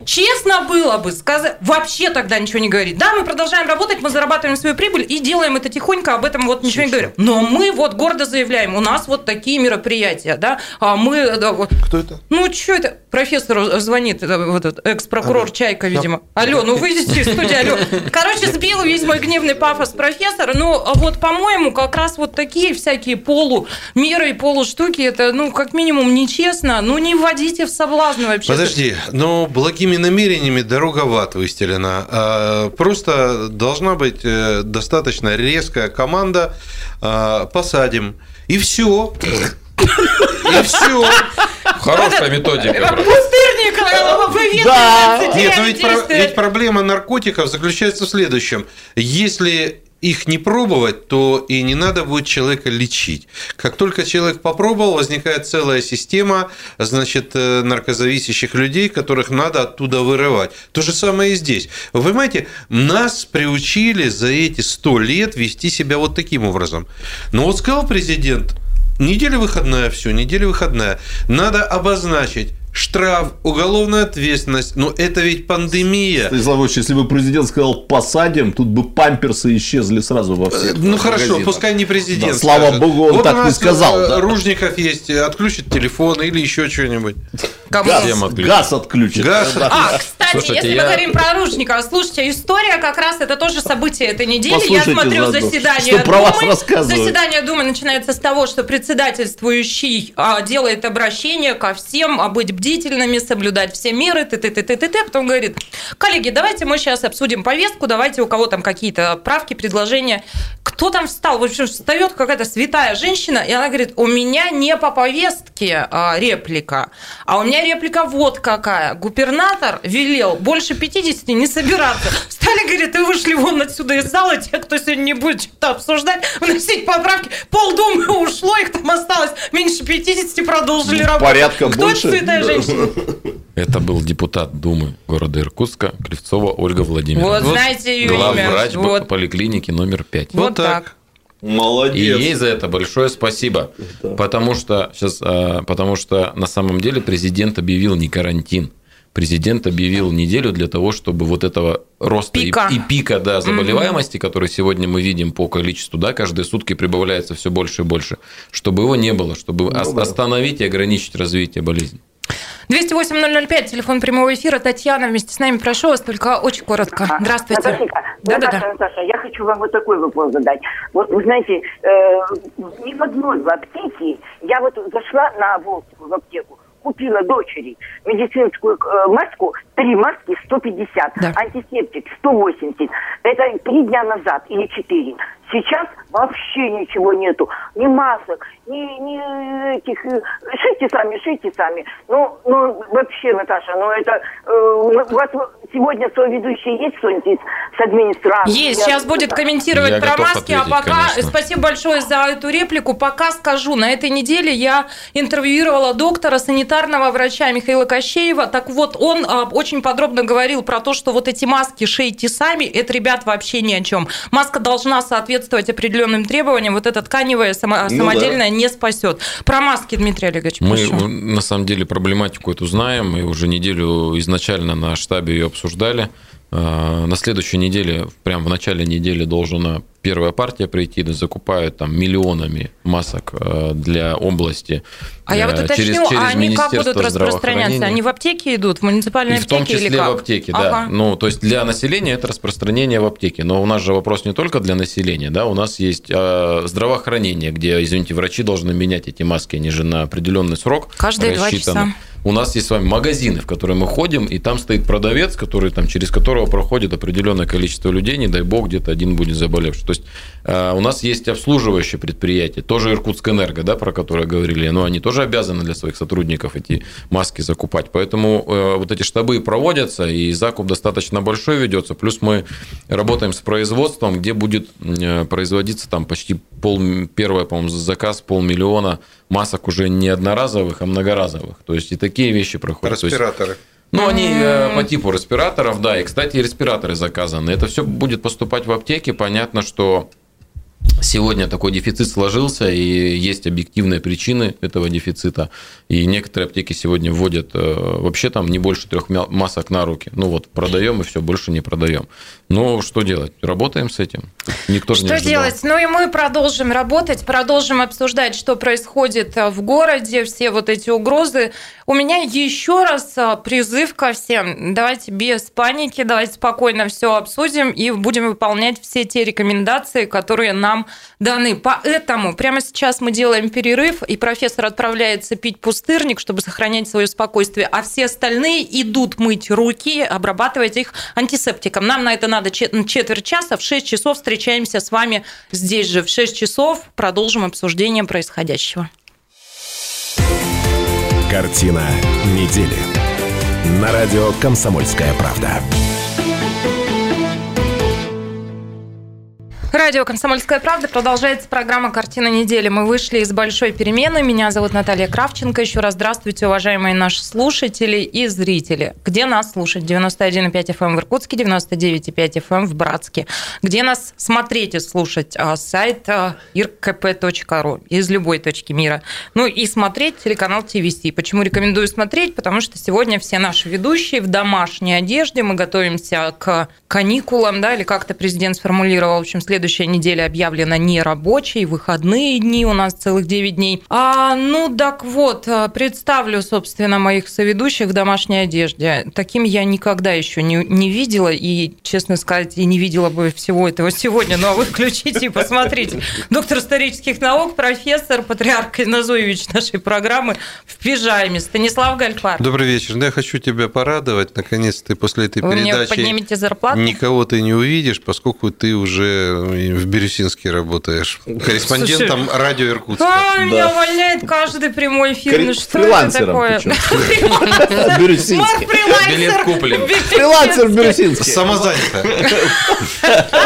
Speaker 2: Честно было бы сказать, вообще тогда ничего не говорить. Да, мы продолжаем работать, мы зарабатываем свою прибыль и делаем это тихонько, об этом вот ничего Слушай. не говорим. Но мы вот гордо заявляем, у нас вот такие мероприятия, да, а мы... Да, вот,
Speaker 3: Кто это?
Speaker 2: Ну, что это? Профессор звонит, вот этот экс-прокурор алло. Чайка, видимо. Алло, ну выйдите из студии, алло. Короче, сбил весь мой гневный пафос профессора. Ну, а вот, по-моему, как раз вот такие всякие полумеры и полуштуки, это, ну, как минимум, нечестно. Ну, не вводите в соблазн вообще.
Speaker 3: Подожди, но благими благими намерениями дорога в ад выстелена. А, просто должна быть э, достаточно резкая команда. А, посадим. И все. И все.
Speaker 5: Хорошая методика.
Speaker 2: Пустырник, вы
Speaker 3: Да. Нет, но ведь, ведь проблема наркотиков заключается в следующем. Если их не пробовать, то и не надо будет человека лечить. Как только человек попробовал, возникает целая система, значит, э, наркозависящих людей, которых надо оттуда вырывать. То же самое и здесь. Вы понимаете, нас приучили за эти сто лет вести себя вот таким образом. Но вот сказал президент, неделя выходная, все, неделя выходная. Надо обозначить штраф, уголовная ответственность. Но это ведь пандемия.
Speaker 4: Станислав если бы президент сказал посадим, тут бы памперсы исчезли сразу во всех
Speaker 3: Ну хорошо, магазинах. пускай не президент. Да,
Speaker 4: слава скажет. богу, он вот так не сказал.
Speaker 3: Э, да. Ружников есть, отключит телефон или еще что-нибудь.
Speaker 4: Газ, газ отключит. Газ.
Speaker 2: А, кстати, слушайте, если я... мы говорим про Ружникова, слушайте, история как раз это тоже событие этой недели. Послушайте я смотрю заседание
Speaker 4: что Думы. Про вас
Speaker 2: заседание Думы начинается с того, что председательствующий а, делает обращение ко всем а быть бдительными, соблюдать все меры, т т т т т т потом говорит, коллеги, давайте мы сейчас обсудим повестку, давайте у кого там какие-то правки, предложения. Кто там встал? В общем, встает какая-то святая женщина, и она говорит, у меня не по повестке а, реплика, а у меня реплика вот какая. Губернатор велел больше 50 не собираться. Стали, говорит, и вышли вон отсюда из зала, те, кто сегодня не будет что-то обсуждать, вносить поправки. Полдумы ушло, их там осталось меньше 50, продолжили работать.
Speaker 4: Порядка
Speaker 2: Кто
Speaker 4: больше.
Speaker 2: это святая женщина?
Speaker 5: Это был депутат Думы города Иркутска Кривцова Ольга Владимировна.
Speaker 2: Вот, знаете ее
Speaker 5: Главврач имя. Вот. поликлиники номер 5.
Speaker 2: Вот, вот так.
Speaker 4: Молодец. И
Speaker 5: ей за это большое спасибо. Да. Потому что сейчас, а, потому что на самом деле президент объявил не карантин. Президент объявил неделю для того, чтобы вот этого роста
Speaker 2: пика.
Speaker 5: И, и пика да, заболеваемости, угу. который сегодня мы видим по количеству, да, каждые сутки прибавляется все больше и больше, чтобы его не было, чтобы ну, остановить и ограничить развитие болезни.
Speaker 2: 208-005, телефон прямого эфира. Татьяна вместе с нами. Прошу вас, только очень коротко. Здравствуйте.
Speaker 9: Наташенька, да, Наташа, да, да. Наташа, я хочу вам вот такой вопрос задать. Вот, вы знаете, э, ни в одной в аптеке, я вот зашла на Волжскую в аптеку, купила дочери медицинскую э, маску, три маски 150, да. антисептик 180. Это три дня назад или четыре. Сейчас вообще ничего нету. Ни масок, ни, ни этих... Э, шейте сами, шейте сами. Ну, ну вообще, Наташа, ну это... Э, у вас сегодня соведущий есть кто-нибудь с администрацией?
Speaker 2: Есть. Сейчас будет комментировать я про маски. А а пока... Конечно. Спасибо большое за эту реплику. Пока скажу. На этой неделе я интервьюировала доктора, санитарного врача Михаила Кощеева. Так вот, он а, очень подробно говорил про то, что вот эти маски шейте сами, это, ребят, вообще ни о чем. Маска должна соответствовать определенным требованиям. Вот эта тканевая само, ну, самодельная да. не спасет. Про маски, Дмитрий Олегович,
Speaker 5: Мы прошу. на самом деле проблематику эту знаем. Мы уже неделю изначально на штабе ее обсуждали. А, на следующей неделе, прямо в начале недели должна первая партия прийти, да, закупают там миллионами масок а, для области.
Speaker 2: А я вот э, уточню, через, через а они как будут распространяться? Они в аптеке идут, в муниципальные
Speaker 5: аптеки? И в том числе
Speaker 2: или как?
Speaker 5: в аптеке, да. Ага. Ну, то есть для населения это распространение в аптеке. Но у нас же вопрос не только для населения, да, у нас есть здравоохранение, где, извините, врачи должны менять эти маски, они же на определенный срок
Speaker 2: Каждые два часа
Speaker 5: у нас есть с вами магазины, в которые мы ходим, и там стоит продавец, который, там, через которого проходит определенное количество людей, не дай бог, где-то один будет заболевший. То есть э, у нас есть обслуживающие предприятия, тоже Иркутскэнерго, да, про которое говорили, но они тоже обязаны для своих сотрудников эти маски закупать. Поэтому э, вот эти штабы проводятся, и закуп достаточно большой ведется. Плюс мы работаем с производством, где будет э, производиться там почти пол, первый, по-моему, заказ полмиллиона масок уже не одноразовых, а многоразовых. То есть и такие вещи проходят.
Speaker 3: Респираторы.
Speaker 5: Ну, они э, по типу респираторов, да, и, кстати, респираторы заказаны. Это все будет поступать в аптеке. Понятно, что Сегодня такой дефицит сложился, и есть объективные причины этого дефицита. И некоторые аптеки сегодня вводят э, вообще там не больше трех масок на руки. Ну вот, продаем и все, больше не продаем. Но что делать? Работаем с этим. Никто
Speaker 2: что
Speaker 5: не
Speaker 2: Что делать? Ну и мы продолжим работать, продолжим обсуждать, что происходит э, в городе, все вот эти угрозы. У меня еще раз э, призыв ко всем. Давайте без паники, давайте спокойно все обсудим и будем выполнять все те рекомендации, которые нам нам даны. Поэтому прямо сейчас мы делаем перерыв, и профессор отправляется пить пустырник, чтобы сохранять свое спокойствие, а все остальные идут мыть руки, обрабатывать их антисептиком. Нам на это надо четверть часа, в 6 часов встречаемся с вами здесь же. В 6 часов продолжим обсуждение происходящего.
Speaker 1: Картина недели. На радио «Комсомольская правда».
Speaker 2: Радио «Комсомольская правда». Продолжается программа «Картина недели». Мы вышли из большой перемены. Меня зовут Наталья Кравченко. Еще раз здравствуйте, уважаемые наши слушатели и зрители. Где нас слушать? 91,5 FM эм в Иркутске, 99,5 FM эм в Братске. Где нас смотреть и слушать? А, сайт а, irkp.ru из любой точки мира. Ну и смотреть телеканал ТВС. Почему рекомендую смотреть? Потому что сегодня все наши ведущие в домашней одежде. Мы готовимся к каникулам, да, или как-то президент сформулировал, в общем, след следующая неделя объявлена нерабочей, выходные дни у нас целых 9 дней. А, ну, так вот, а, представлю, собственно, моих соведущих в домашней одежде. Таким я никогда еще не, не видела, и, честно сказать, и не видела бы всего этого сегодня. Ну, а вы включите и посмотрите. Доктор исторических наук, профессор, патриарх Назуевич нашей программы в пижаме. Станислав Гальфар.
Speaker 3: Добрый вечер. Ну, я хочу тебя порадовать. Наконец ты после этой
Speaker 2: вы
Speaker 3: передачи...
Speaker 2: Мне поднимете зарплату?
Speaker 3: Никого ты не увидишь, поскольку ты уже в Бирюсинске работаешь. Корреспондентом Слушай, радио Иркутска.
Speaker 2: А, да. меня увольняет каждый прямой эфир. Кри- ну что
Speaker 4: это такое?
Speaker 5: Бирюсинске. Билет куплен.
Speaker 4: Фрилансер Бирюсинске.
Speaker 3: Самозанято.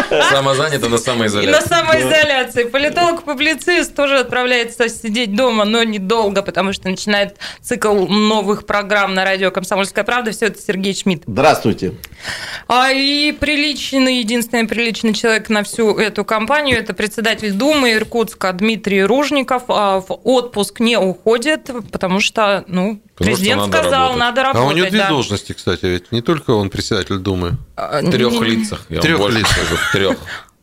Speaker 5: Самозанято на самоизоляции.
Speaker 2: На самоизоляции. Политолог-публицист тоже отправляется сидеть дома, но недолго, потому что начинает цикл новых программ на радио «Комсомольская правда». Все это Сергей Шмидт.
Speaker 4: Здравствуйте.
Speaker 2: А и приличный, единственный приличный человек на всю эту компанию. Это председатель Думы Иркутска Дмитрий Ружников. А в отпуск не уходит, потому что, ну, потому президент что надо сказал, работать. надо работать.
Speaker 3: А у него две
Speaker 2: да.
Speaker 3: должности, кстати, ведь не только он председатель Думы.
Speaker 5: А, в трех лицах.
Speaker 3: Я трех лицах.
Speaker 5: В трех.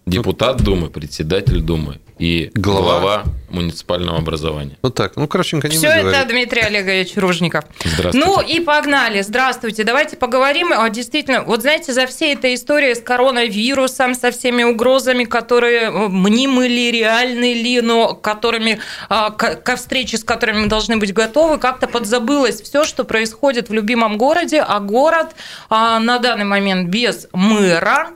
Speaker 5: Депутат Думы, председатель Думы и глава, глава муниципального образования.
Speaker 3: Вот так. Ну, короченько, не
Speaker 2: Все это говорить. Дмитрий Олегович Ружников.
Speaker 5: Здравствуйте.
Speaker 2: Ну и погнали. Здравствуйте. Давайте поговорим. А, действительно, вот знаете, за всей этой историей с коронавирусом, со всеми угрозами, которые э, мнимы ли, реальны ли, но которыми, а, ко встрече с которыми мы должны быть готовы, как-то подзабылось все, что происходит в любимом городе, а город а, на данный момент без мэра,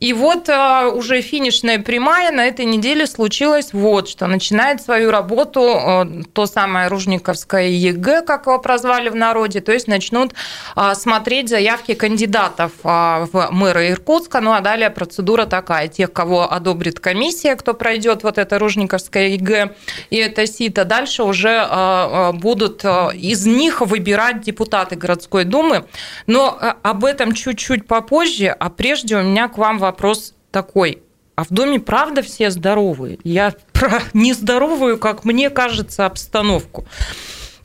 Speaker 2: и вот а, уже финишная прямая на этой неделе случилось вот что. Начинает свою работу а, то самое Ружниковское ЕГЭ, как его прозвали в народе, то есть начнут а, смотреть заявки кандидатов в мэра Иркутска. Ну а далее процедура такая. Тех, кого одобрит комиссия, кто пройдет вот это Ружниковское ЕГЭ и это сито, дальше уже будут из них выбирать депутаты городской думы. Но об этом чуть-чуть попозже, а прежде у меня к вам вопрос такой. А в доме правда все здоровые? Я про нездоровую, как мне кажется, обстановку.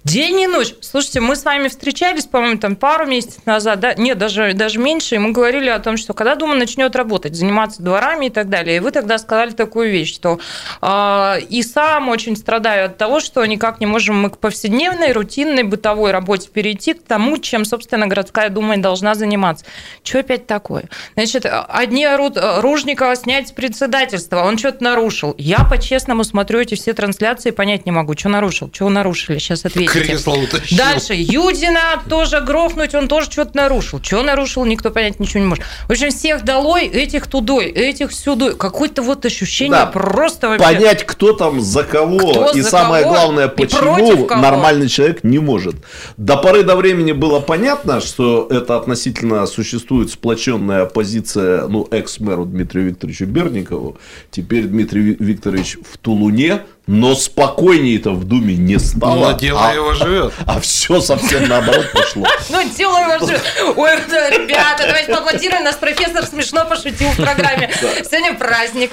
Speaker 2: День и ночь. Слушайте, мы с вами встречались, по-моему, там пару месяцев назад, да, нет, даже, даже меньше, и мы говорили о том, что когда Дума начнет работать, заниматься дворами и так далее, и вы тогда сказали такую вещь, что э, и сам очень страдаю от того, что никак не можем мы к повседневной, рутинной, бытовой работе перейти к тому, чем, собственно, городская Дума и должна заниматься. Что опять такое? Значит, одни орут Ружникова снять с председательства, он что-то нарушил. Я по-честному смотрю эти все трансляции, понять не могу, что нарушил, что нарушили, сейчас ответим
Speaker 3: кресло утащил.
Speaker 2: Дальше. Юдина тоже грохнуть, он тоже что-то нарушил. Что нарушил, никто понять ничего не может. В общем, всех долой, этих тудой, этих сюдой. Какое-то вот ощущение да, просто
Speaker 4: вообще... Понять, кто там за кого, кто и за самое кого, главное, почему нормальный человек не может. До поры до времени было понятно, что это относительно существует сплоченная оппозиция, ну, экс-мэру Дмитрию Викторовичу Берникову. Теперь Дмитрий Викторович в Тулуне, но спокойнее-то в Думе не стало.
Speaker 3: Но дело а, его живет.
Speaker 4: А, а все совсем наоборот пошло.
Speaker 2: Ну, дело его живет. Ой, ребята, давайте поаплодируем. Нас профессор смешно пошутил в программе. Сегодня праздник.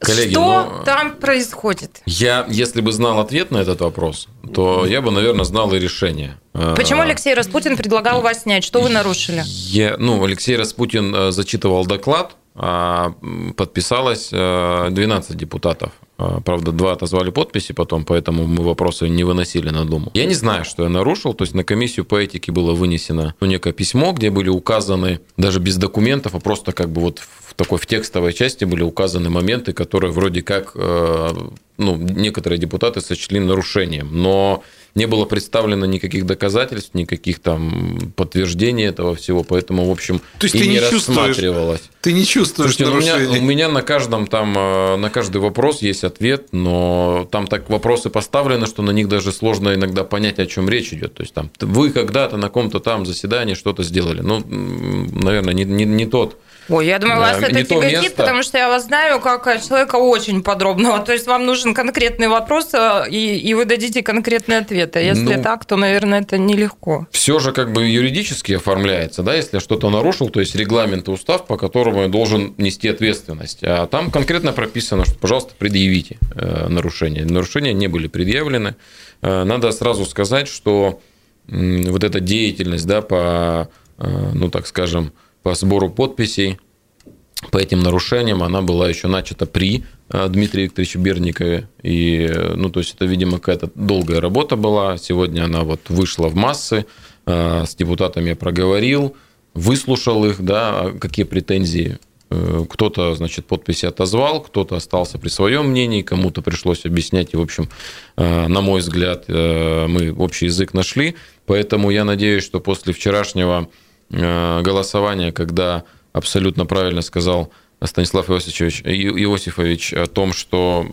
Speaker 2: Коллеги, что ну, там происходит?
Speaker 5: Я, если бы знал ответ на этот вопрос, то я бы, наверное, знал и решение.
Speaker 2: Почему а, Алексей Распутин предлагал вас снять? Что вы нарушили?
Speaker 5: Я, ну, Алексей Распутин э, зачитывал доклад, подписалось 12 э, депутатов. А, правда, два отозвали подписи потом, поэтому мы вопросы не выносили на Думу. Я не знаю, что я нарушил. То есть на комиссию по этике было вынесено ну, некое письмо, где были указаны, даже без документов, а просто как бы вот в такой в текстовой части были указаны моменты, которые вроде как э, ну, некоторые депутаты сочли нарушением. Но не было представлено никаких доказательств, никаких там подтверждений этого всего, поэтому, в общем,
Speaker 3: То есть
Speaker 5: и не,
Speaker 3: не
Speaker 5: рассматривалось.
Speaker 3: Ты не чувствуешь
Speaker 5: Слушайте, ну, у, меня,
Speaker 3: нарушений.
Speaker 5: у меня на каждом там, э, на каждый вопрос есть ответ, но там так вопросы поставлены, что на них даже сложно иногда понять, о чем речь идет. То есть там вы когда-то на каком-то там заседании что-то сделали. Ну, наверное, не, не, не тот
Speaker 2: Ой, я думаю, вас
Speaker 5: Да,
Speaker 2: это
Speaker 5: не то
Speaker 2: тяготит,
Speaker 5: место.
Speaker 2: потому что я вас знаю как э, человека очень подробного. То есть вам нужен конкретный вопрос, э, и, и вы дадите конкретный ответ. А если
Speaker 5: Ну,
Speaker 2: так, то, наверное, это нелегко.
Speaker 5: все же как бы юридически оформляется, да, если я что-то нарушил, то есть регламент и устав, по которому я должен нести ответственность. А там конкретно прописано, что, пожалуйста, предъявите э, нарушения. Нарушения не были предъявлены. Э, Надо сразу сказать, что вот эта деятельность, да, по, э, ну так скажем, по сбору подписей по этим нарушениям, она была еще начата при Дмитрии Викторовиче Берникове. И, ну, то есть, это, видимо, какая-то долгая работа была. Сегодня она вот вышла в массы, с депутатами я проговорил, выслушал их, да, какие претензии. Э, Кто-то, значит, подписи отозвал, кто-то остался при своем мнении, кому-то пришлось объяснять. И, в общем, э, на мой взгляд, э, мы общий язык нашли. Поэтому я надеюсь, что после вчерашнего голосования, когда абсолютно правильно сказал Станислав Иосифович, Иосифович о том, что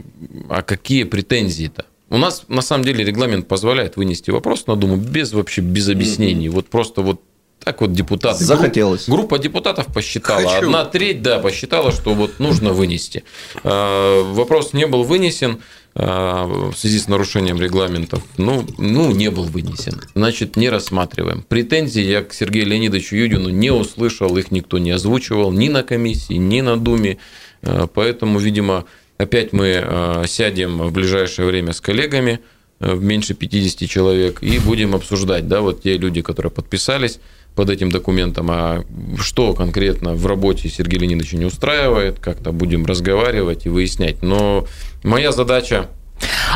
Speaker 5: а какие претензии-то? У нас на самом деле регламент позволяет вынести вопрос на Думу без вообще без объяснений. Вот просто вот так вот депутаты.
Speaker 4: Захотелось.
Speaker 5: Группа депутатов посчитала.
Speaker 3: Хочу.
Speaker 5: Одна треть, да, посчитала, что вот нужно вынести. Э, Вопрос не был вынесен э, в связи с нарушением регламентов. Ну, ну, не был вынесен. Значит, не рассматриваем. Претензий я к Сергею Леонидовичу Юдину не услышал, их никто не озвучивал ни на комиссии, ни на Думе. Э, Поэтому, видимо, опять мы сядем в ближайшее время с коллегами, э, меньше 50 человек, и будем обсуждать, да, вот те люди, которые подписались под этим документом, а что конкретно в работе Сергея Леонидовича не устраивает, как-то будем разговаривать и выяснять. Но моя задача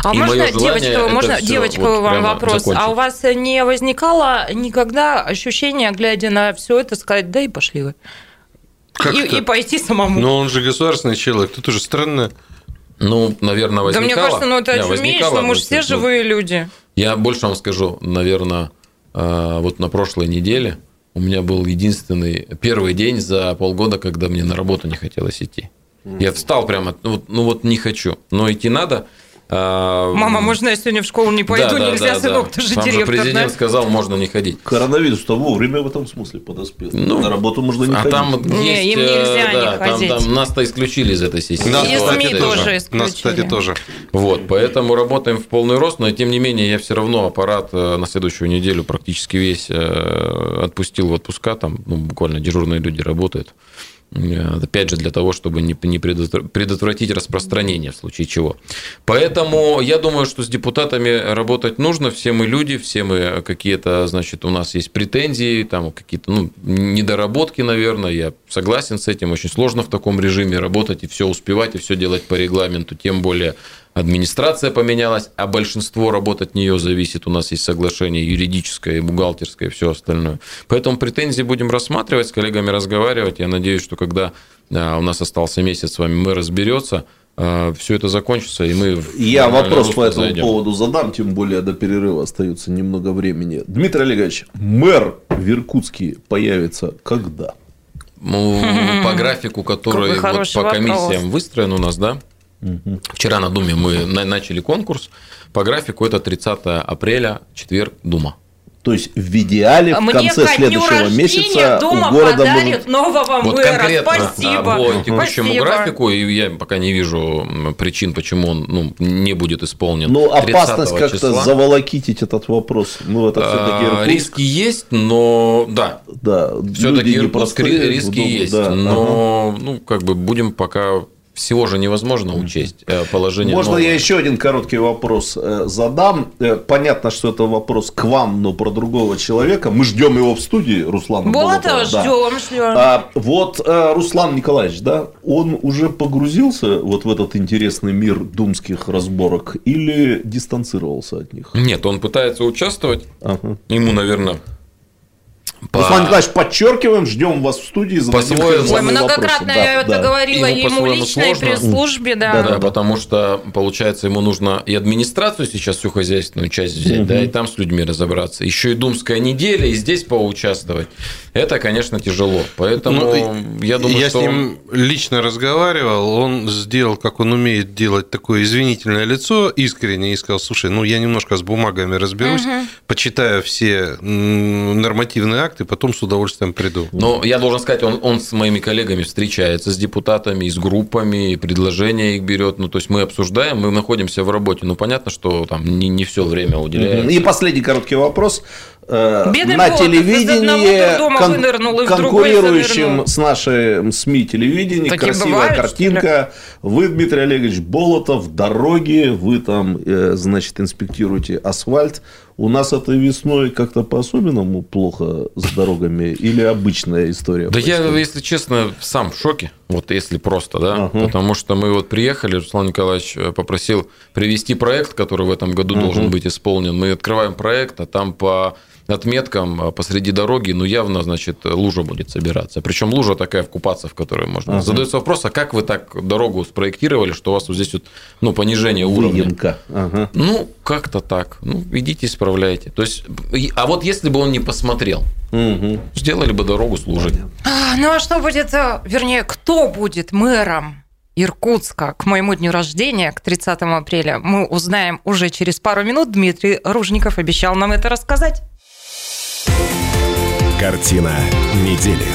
Speaker 2: А
Speaker 5: И
Speaker 2: можно, девочка, можно, девочка,
Speaker 5: вот
Speaker 2: вам вопрос.
Speaker 5: закончить.
Speaker 2: А у вас не возникало никогда ощущения, глядя на все это, сказать, да и пошли вы.
Speaker 3: Как
Speaker 2: И,
Speaker 3: это?
Speaker 2: и пойти самому.
Speaker 3: Но он же государственный человек, тут уже странно.
Speaker 5: ну, наверное,
Speaker 2: да
Speaker 5: возникала.
Speaker 2: мне кажется, ну это
Speaker 5: возникала,
Speaker 2: ну мы же
Speaker 5: но
Speaker 2: все
Speaker 5: ну,
Speaker 2: живые люди.
Speaker 5: Я больше вам скажу, наверное, э, вот на прошлой неделе у меня был единственный первый день за полгода, когда мне на работу не хотелось идти. Я встал прямо, ну ну вот не хочу, но идти надо. А,
Speaker 2: Мама, можно я сегодня в школу не пойду?
Speaker 5: да, да,
Speaker 2: Нельзя,
Speaker 5: да,
Speaker 2: сынок,
Speaker 5: да.
Speaker 2: ты же
Speaker 5: Вам
Speaker 2: директор.
Speaker 5: президент
Speaker 2: да?
Speaker 5: сказал, можно не ходить.
Speaker 4: Коронавирус-то вовремя в этом смысле подоспел.
Speaker 5: Ну,
Speaker 4: На работу можно не
Speaker 5: а
Speaker 4: ходить.
Speaker 5: там
Speaker 2: Не,
Speaker 5: есть,
Speaker 2: им
Speaker 5: э,
Speaker 2: нельзя не
Speaker 5: да, там,
Speaker 2: ходить.
Speaker 5: там нас-то исключили из этой системы.
Speaker 3: Нас,
Speaker 2: И
Speaker 3: кстати,
Speaker 2: СМИ
Speaker 3: тоже.
Speaker 2: тоже
Speaker 3: Нас, кстати,
Speaker 2: исключили.
Speaker 3: тоже.
Speaker 5: Вот, поэтому работаем в полный рост, но тем не менее я все равно аппарат э, на следующую неделю практически весь э, отпустил в отпуска, там ну, буквально дежурные люди работают. Э, Опять же, для того, чтобы не не предотвра- предотвратить распространение в случае чего. Поэтому я думаю, что с депутатами работать нужно. Все мы люди, все мы какие-то, значит, у нас есть претензии, там какие-то ну, недоработки, наверное. Я согласен с этим. Очень сложно в таком режиме работать и все успевать, и все делать по регламенту. Тем более администрация поменялась, а большинство работ от нее зависит. У нас есть соглашение юридическое, и бухгалтерское, и все остальное. Поэтому претензии будем рассматривать, с коллегами разговаривать. Я надеюсь, что когда а, у нас остался месяц с вами, мы разберется, все это закончится, и мы
Speaker 4: Я вопрос по этому
Speaker 5: зайдем.
Speaker 4: поводу задам, тем более до перерыва остается немного времени. Дмитрий Олегович, мэр в Иркутске появится когда?
Speaker 5: Ну, по графику, который вот по
Speaker 2: вопрос.
Speaker 5: комиссиям выстроен у нас, да? Вчера на Думе мы на- начали конкурс. По графику это 30 апреля, четверг, Дума.
Speaker 4: То есть в идеале в
Speaker 2: Мне
Speaker 4: конце
Speaker 2: ко дню
Speaker 4: следующего месяца
Speaker 2: дома
Speaker 4: у города
Speaker 2: подарят
Speaker 4: может...
Speaker 2: нового
Speaker 5: Вот
Speaker 2: мэра.
Speaker 5: конкретно
Speaker 2: Спасибо.
Speaker 5: а, по текущему
Speaker 2: Спасибо.
Speaker 5: графику, и я пока не вижу причин, почему он ну, не будет исполнен.
Speaker 4: Ну,
Speaker 5: 30
Speaker 4: опасность как-то заволокитить этот вопрос. Ну, это все-таки
Speaker 5: А, Риски есть, но да,
Speaker 4: Да,
Speaker 5: все-таки иркутск риски есть,
Speaker 4: да, ага.
Speaker 5: но ну как бы будем пока всего же невозможно учесть э, положение.
Speaker 4: Можно
Speaker 5: новое.
Speaker 4: я еще один короткий вопрос э, задам? Э, Понятно, что это вопрос к вам, но про другого человека. Мы ждем его в студии, Руслана
Speaker 2: Болотова
Speaker 4: Болотова, да.
Speaker 2: ждем, ждем.
Speaker 4: А, вот Руслан Николаевич, да, он уже погрузился вот в этот интересный мир думских разборок или дистанцировался от них?
Speaker 5: Нет, он пытается участвовать.
Speaker 4: Ага.
Speaker 5: Ему, наверное,
Speaker 4: По... Руслан Николаевич, подчеркиваем, ждем вас в студии.
Speaker 2: По-своему. Ой, многократно да, я да. это говорила ему, ему лично и пресс-службе, да.
Speaker 5: Да, да. потому что, получается, ему нужно и администрацию сейчас всю хозяйственную часть взять, угу. да, и там с людьми разобраться. Еще и думская неделя, и здесь поучаствовать. Это, конечно, тяжело. Поэтому ну, я думаю,
Speaker 3: я
Speaker 5: что...
Speaker 3: с ним лично разговаривал, он сделал, как он умеет делать такое извинительное лицо, искренне, и сказал, слушай, ну я немножко с бумагами разберусь, угу. почитаю все нормативные акты, потом с удовольствием приду.
Speaker 5: Но я должен сказать, он, он с моими коллегами встречается с депутатами, с группами, предложения их берет. Ну, то есть мы обсуждаем, мы находимся в работе. Ну, понятно, что там не, не все время уделяется.
Speaker 4: И последний короткий вопрос. Э, Бедный на телевидении кон- конкурирующим с нашим СМИ телевидением Такие красивая бывают, картинка. Вы, Дмитрий Олегович Болотов, дороги, вы там, э, значит, инспектируете асфальт. У нас этой весной как-то по-особенному плохо с дорогами или обычная история?
Speaker 5: Да я, если честно, сам в шоке, вот если просто, да, ага. потому что мы вот приехали, Руслан Николаевич э, попросил привести проект, который в этом году ага. должен быть исполнен. Мы открываем проект, а там по отметкам а посреди дороги, ну, явно, значит, лужа будет собираться. Причем лужа такая в купаться, в которой можно. Ага. Задается вопрос, а как вы так дорогу спроектировали, что у вас вот здесь вот, ну, понижение уровня?
Speaker 4: Выемка. Ага.
Speaker 5: Ну, как-то так. Ну, идите, исправляйте. То есть, а вот если бы он не посмотрел, угу. сделали бы дорогу с лужей.
Speaker 2: А, ну, а что будет, э, вернее, кто будет мэром? Иркутска к моему дню рождения, к 30 апреля, мы узнаем уже через пару минут. Дмитрий Ружников обещал нам это рассказать.
Speaker 1: Картина недели.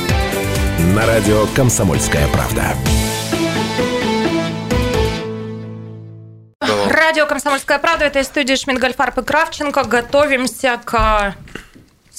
Speaker 1: На радио «Комсомольская правда».
Speaker 2: Радио «Комсомольская правда» – это студия Шмидт-Гольфарб и Кравченко. Готовимся к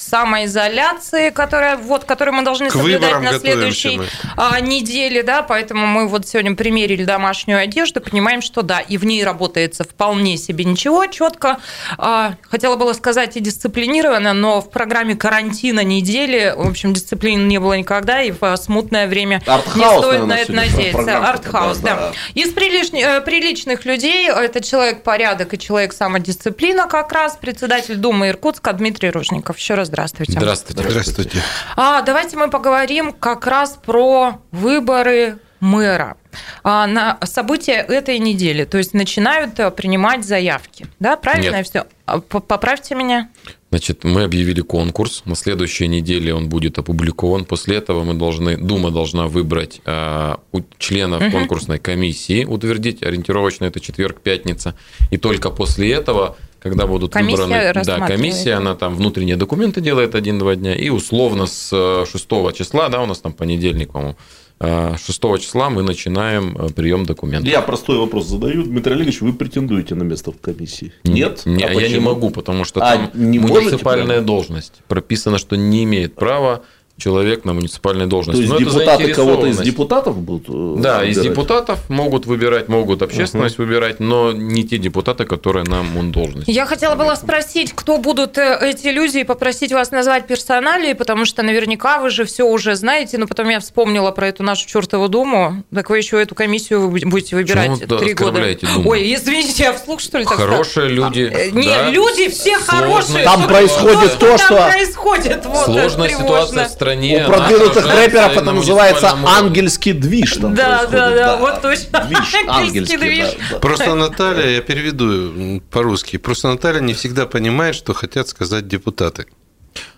Speaker 2: самоизоляции, которая, вот, которую мы должны К соблюдать на следующей мы. А, неделе, да, поэтому мы вот сегодня примерили домашнюю одежду, понимаем, что да, и в ней работается вполне себе ничего, четко. А, хотела было сказать и дисциплинированно, но в программе карантина недели, в общем, дисциплины не было никогда, и в смутное время
Speaker 4: Артхаус,
Speaker 2: не стоит на это надеяться. Артхаус, да. да. Из приличных, э, приличных людей это человек порядок и человек самодисциплина как раз, председатель Думы Иркутска Дмитрий Ружников. Еще раз здравствуйте.
Speaker 5: Здравствуйте.
Speaker 3: Здравствуйте.
Speaker 2: А, давайте мы поговорим как раз про выборы мэра а, на события этой недели. То есть начинают э, принимать заявки. Да, правильно Нет. все? А, поправьте меня.
Speaker 5: Значит, мы объявили конкурс. На следующей неделе он будет опубликован. После этого мы должны, Дума должна выбрать э, членов угу. конкурсной комиссии, утвердить ориентировочно это четверг-пятница. И только после этого когда будут комиссия выбраны... Да, комиссия, она там внутренние документы делает один-два дня, и условно с 6 э, числа, да, у нас там понедельник, по-моему, 6 э, числа мы начинаем э, прием документов.
Speaker 4: Я простой вопрос задаю. Дмитрий Олегович, вы претендуете на место в комиссии?
Speaker 5: Нет? Не, а я не могу, потому что а, там не муниципальная должность. Прописано, что не имеет права человек на муниципальной должности.
Speaker 4: То есть Но депутаты кого-то из депутатов будут
Speaker 5: э, Да, выбирать? из депутатов могут выбирать, могут общественность uh-huh. выбирать, но не те депутаты, которые на должность.
Speaker 2: Я хотела было спросить, кто будут э, эти люди, и попросить вас назвать персоналии, потому что наверняка вы же все уже знаете, но потом я вспомнила про эту нашу чертову думу, так вы еще эту комиссию будете выбирать три года.
Speaker 5: Думу?
Speaker 2: Ой, извините, я вслух что ли так
Speaker 5: Хорошие люди.
Speaker 2: А, нет, да. люди все Сложно. хорошие.
Speaker 4: Там происходит то, что... Там
Speaker 2: происходит, вот,
Speaker 5: Сложная ситуация в стране стране.
Speaker 4: У продвинутых рэперов это называется ангельский движ.
Speaker 2: Да, да, да, вот точно.
Speaker 4: Движ, ангельский движ.
Speaker 3: Просто Наталья, я переведу по-русски, просто Наталья не всегда понимает, что хотят сказать депутаты.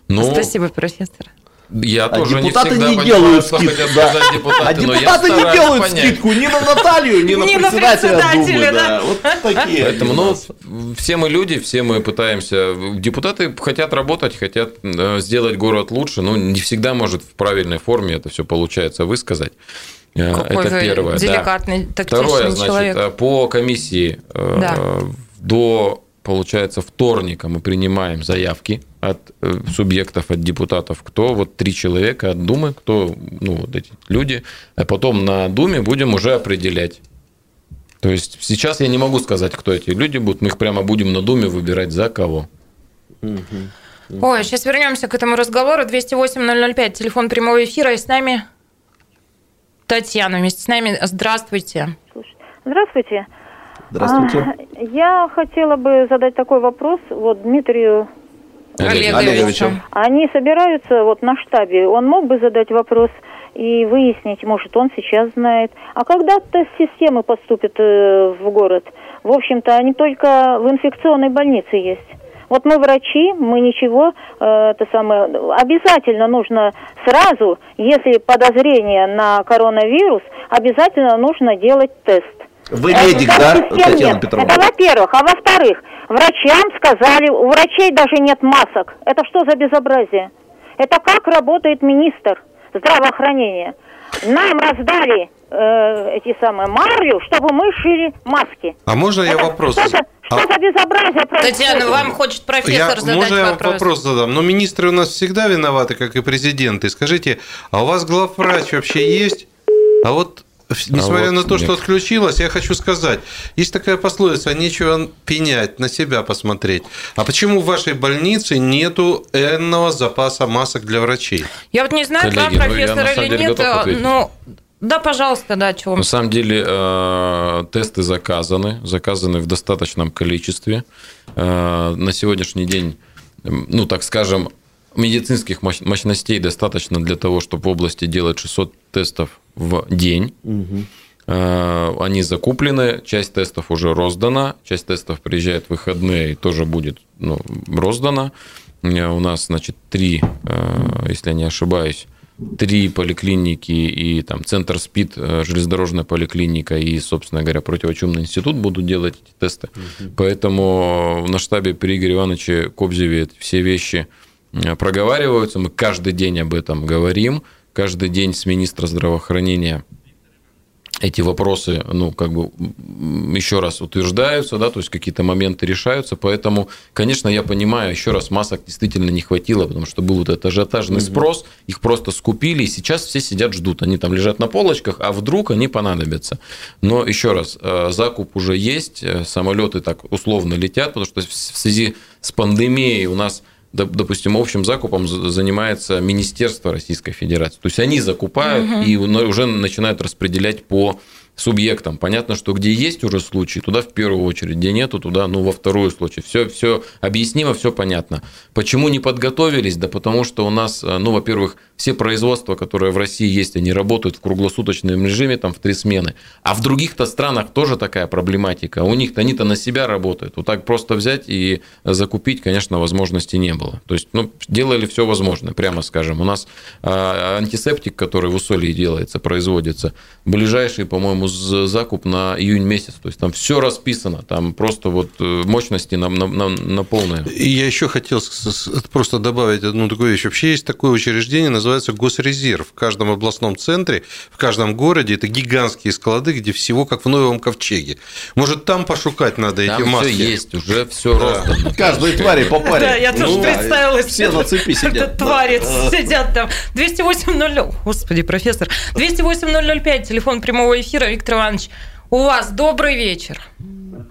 Speaker 2: Ну, Спасибо, профессор.
Speaker 5: Я а тоже
Speaker 4: депутаты
Speaker 5: не,
Speaker 4: не делают скидку. Да. Депутаты, а депутаты не делают понять. скидку ни на Наталью, ни на председателя Думы. Да. Вот такие.
Speaker 5: Поэтому, ну, все мы люди, все мы пытаемся. Депутаты хотят работать, хотят э, сделать город лучше. Ну, не всегда может в правильной форме это все получается высказать.
Speaker 2: Э, Какой это первое. Деликатный,
Speaker 5: да. Второе, значит, человек. Э, по комиссии да. до получается, вторника мы принимаем заявки от э, субъектов, от депутатов, кто вот три человека от Думы, кто, ну, вот эти люди, а потом на Думе будем уже определять. То есть сейчас я не могу сказать, кто эти люди будут, мы их прямо будем на Думе выбирать за кого.
Speaker 2: Ой, сейчас вернемся к этому разговору. 208-005, телефон прямого эфира, и с нами Татьяна вместе с нами. Здравствуйте.
Speaker 6: Здравствуйте.
Speaker 4: Здравствуйте.
Speaker 6: А, я хотела бы задать такой вопрос вот Дмитрию
Speaker 2: Олеговича.
Speaker 10: Они собираются вот на штабе. Он мог бы задать вопрос и выяснить, может, он сейчас знает. А когда тест-системы поступят э, в город? В общем-то, они только в инфекционной больнице есть. Вот мы врачи, мы ничего, э, это самое, обязательно нужно сразу, если подозрение на коронавирус, обязательно нужно делать тест.
Speaker 4: Вы медик,
Speaker 10: Э,
Speaker 4: да, Татьяна
Speaker 10: нет.
Speaker 4: Петровна?
Speaker 10: Это во-первых. А во-вторых, врачам сказали, у врачей даже нет масок. Это что за безобразие? Это как работает министр здравоохранения? Нам раздали э, эти самые марлю, чтобы мы шили маски.
Speaker 3: А можно я
Speaker 10: Это
Speaker 3: вопрос?
Speaker 10: Что за,
Speaker 3: А-
Speaker 10: что за безобразие происходит?
Speaker 2: Татьяна, вам хочет профессор
Speaker 3: Я,
Speaker 2: задать
Speaker 3: можно я
Speaker 2: вопрос?
Speaker 3: вопрос задам? Но министры у нас всегда виноваты, как и президенты. Скажите, а у вас главврач вообще есть? А вот в- Несмотря
Speaker 5: вот
Speaker 3: на то, что
Speaker 5: нет.
Speaker 3: отключилось, я хочу сказать, есть такая пословица, нечего пенять, на себя посмотреть. А почему в вашей больнице нету энного запаса масок для врачей?
Speaker 2: Я вот не знаю,
Speaker 5: Коллеги,
Speaker 2: да,
Speaker 5: ну,
Speaker 2: профессор
Speaker 5: самом
Speaker 2: или нет, а, но да, пожалуйста, да, чего
Speaker 5: На самом деле э, тесты заказаны, заказаны в достаточном количестве. Э, На сегодняшний день, ну так скажем, медицинских мощ- мощностей достаточно для того, чтобы в области делать 600 тестов в день. Э, Они закуплены, часть тестов уже роздана, часть тестов приезжает в выходные и тоже будет ну, роздана. Э, У нас, значит, три, э, если я не ошибаюсь, три поликлиники и там центр СПИД, железнодорожная поликлиника и, собственно говоря, противочумный институт будут делать эти тесты. Поэтому на штабе при Игоре Ивановиче Кобзеве все вещи проговариваются. Мы каждый день об этом говорим. Каждый день с министра здравоохранения эти вопросы, ну, как бы еще раз утверждаются, да, то есть какие-то моменты решаются, поэтому, конечно, я понимаю, еще раз масок действительно не хватило, потому что был вот этот ажиотажный спрос, их просто скупили, и сейчас все сидят, ждут, они там лежат на полочках, а вдруг они понадобятся. Но еще раз, э, закуп уже есть, э, самолеты так условно летят, потому что в связи с пандемией у нас допустим, общим закупом за- занимается Министерство Российской Федерации. То есть они закупают
Speaker 2: Мгм.
Speaker 5: и уже начинают распределять по субъектам. Понятно, что где есть уже случаи, туда в первую очередь, где нету, туда, ну, во вторую случай. Все, все объяснимо, все понятно. Почему не подготовились? Да потому что у нас, э, ну, во-первых, все производства, которые в России есть, они работают в круглосуточном режиме, там, в три смены. А в других-то странах тоже такая проблематика. У них-то они-то на себя работают. Вот так просто взять и закупить, конечно, возможности не было. То есть, ну, делали все возможное, прямо скажем. У нас а, антисептик, который в Усолье делается, производится, ближайший, по-моему, закуп на июнь месяц. То есть там все расписано, там просто вот э, мощности на, на, на, на полное.
Speaker 3: И я еще хотел просто добавить одну такую вещь. Вообще есть такое учреждение, называется Госрезерв. В каждом областном центре, в каждом городе это гигантские склады, где всего как в Новом Ковчеге. Может, там пошукать надо эти
Speaker 5: Там
Speaker 3: маски?
Speaker 5: все есть, уже все роздано.
Speaker 4: Каждой твари по паре.
Speaker 2: Да, я тоже
Speaker 4: Ну,
Speaker 2: представилась.
Speaker 4: Все на цепи сидят.
Speaker 2: твари
Speaker 4: Да.
Speaker 2: сидят там. 208 Господи, профессор. 208 005, телефон прямого эфира. Виктор Иванович, у вас добрый вечер.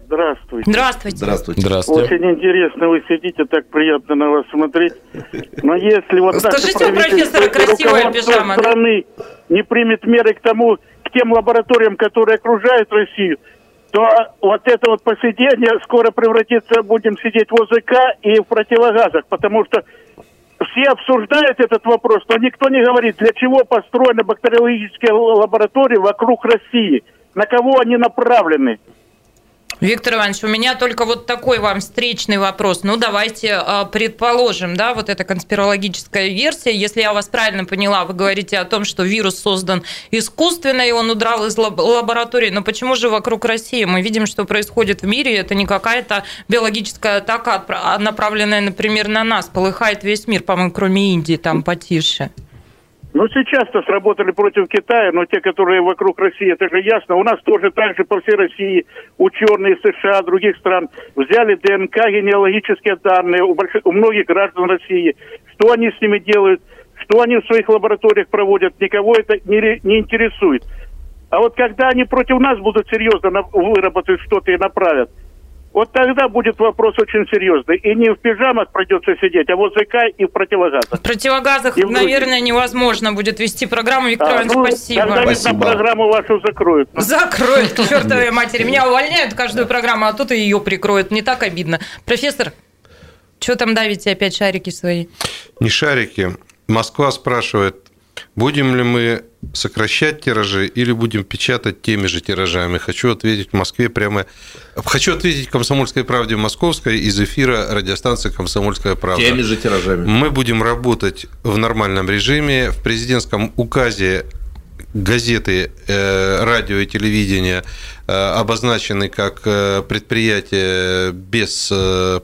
Speaker 11: Здравствуйте.
Speaker 2: Здравствуйте.
Speaker 4: Здравствуйте.
Speaker 5: Здравствуйте.
Speaker 11: Очень интересно вы сидите, так приятно на вас смотреть. Но если вот
Speaker 2: Скажите, у профессора красивая пижама, да?
Speaker 11: страны не примет меры к тому, к тем лабораториям, которые окружают Россию, то вот это вот посидение скоро превратится, будем сидеть в ОЗК и в противогазах, потому что все обсуждают этот вопрос, но никто не говорит, для чего построены бактериологические лаборатории вокруг России, на кого они направлены.
Speaker 2: Виктор Иванович, у меня только вот такой вам встречный вопрос. Ну, давайте э, предположим, да, вот эта конспирологическая версия. Если я вас правильно поняла, вы говорите о том, что вирус создан искусственно, и он удрал из лаб- лаборатории. Но почему же вокруг России? Мы видим, что происходит в мире. Это не какая-то биологическая атака, а направленная, например, на нас. Полыхает весь мир, по-моему, кроме Индии, там потише.
Speaker 11: Ну, сейчас-то сработали против Китая, но те, которые вокруг России, это же ясно. У нас тоже так же по всей России ученые США, других стран взяли ДНК, генеалогические данные у, больших, у многих граждан России. Что они с ними делают, что они в своих лабораториях проводят, никого это не, не интересует. А вот когда они против нас будут серьезно выработать что-то и направят, вот тогда будет вопрос очень серьезный. И не в пижамах придется сидеть, а в ОЗК и в противогазах.
Speaker 2: В противогазах,
Speaker 11: И в
Speaker 2: наверное, невозможно будет вести программу. Виктор
Speaker 11: А,
Speaker 2: Иванович,
Speaker 11: ну,
Speaker 2: спасибо.
Speaker 11: Тогда, видно,
Speaker 4: Спасибо.
Speaker 11: программу вашу закроют.
Speaker 2: Закроют, к чертовой матери. Меня увольняют каждую программу, а тут и ее прикроют. Не так обидно. Профессор, Что там давите опять шарики свои?
Speaker 3: Не шарики. Москва спрашивает, будем ли мы сокращать тиражи или будем печатать теми же тиражами? Хочу ответить в Москве прямо... Хочу ответить «Комсомольской правде» Московской из эфира радиостанции «Комсомольская правда».
Speaker 4: Теми же тиражами.
Speaker 3: Мы будем работать в нормальном режиме. В президентском указе газеты, э, радио и телевидение э, обозначены как э, предприятие без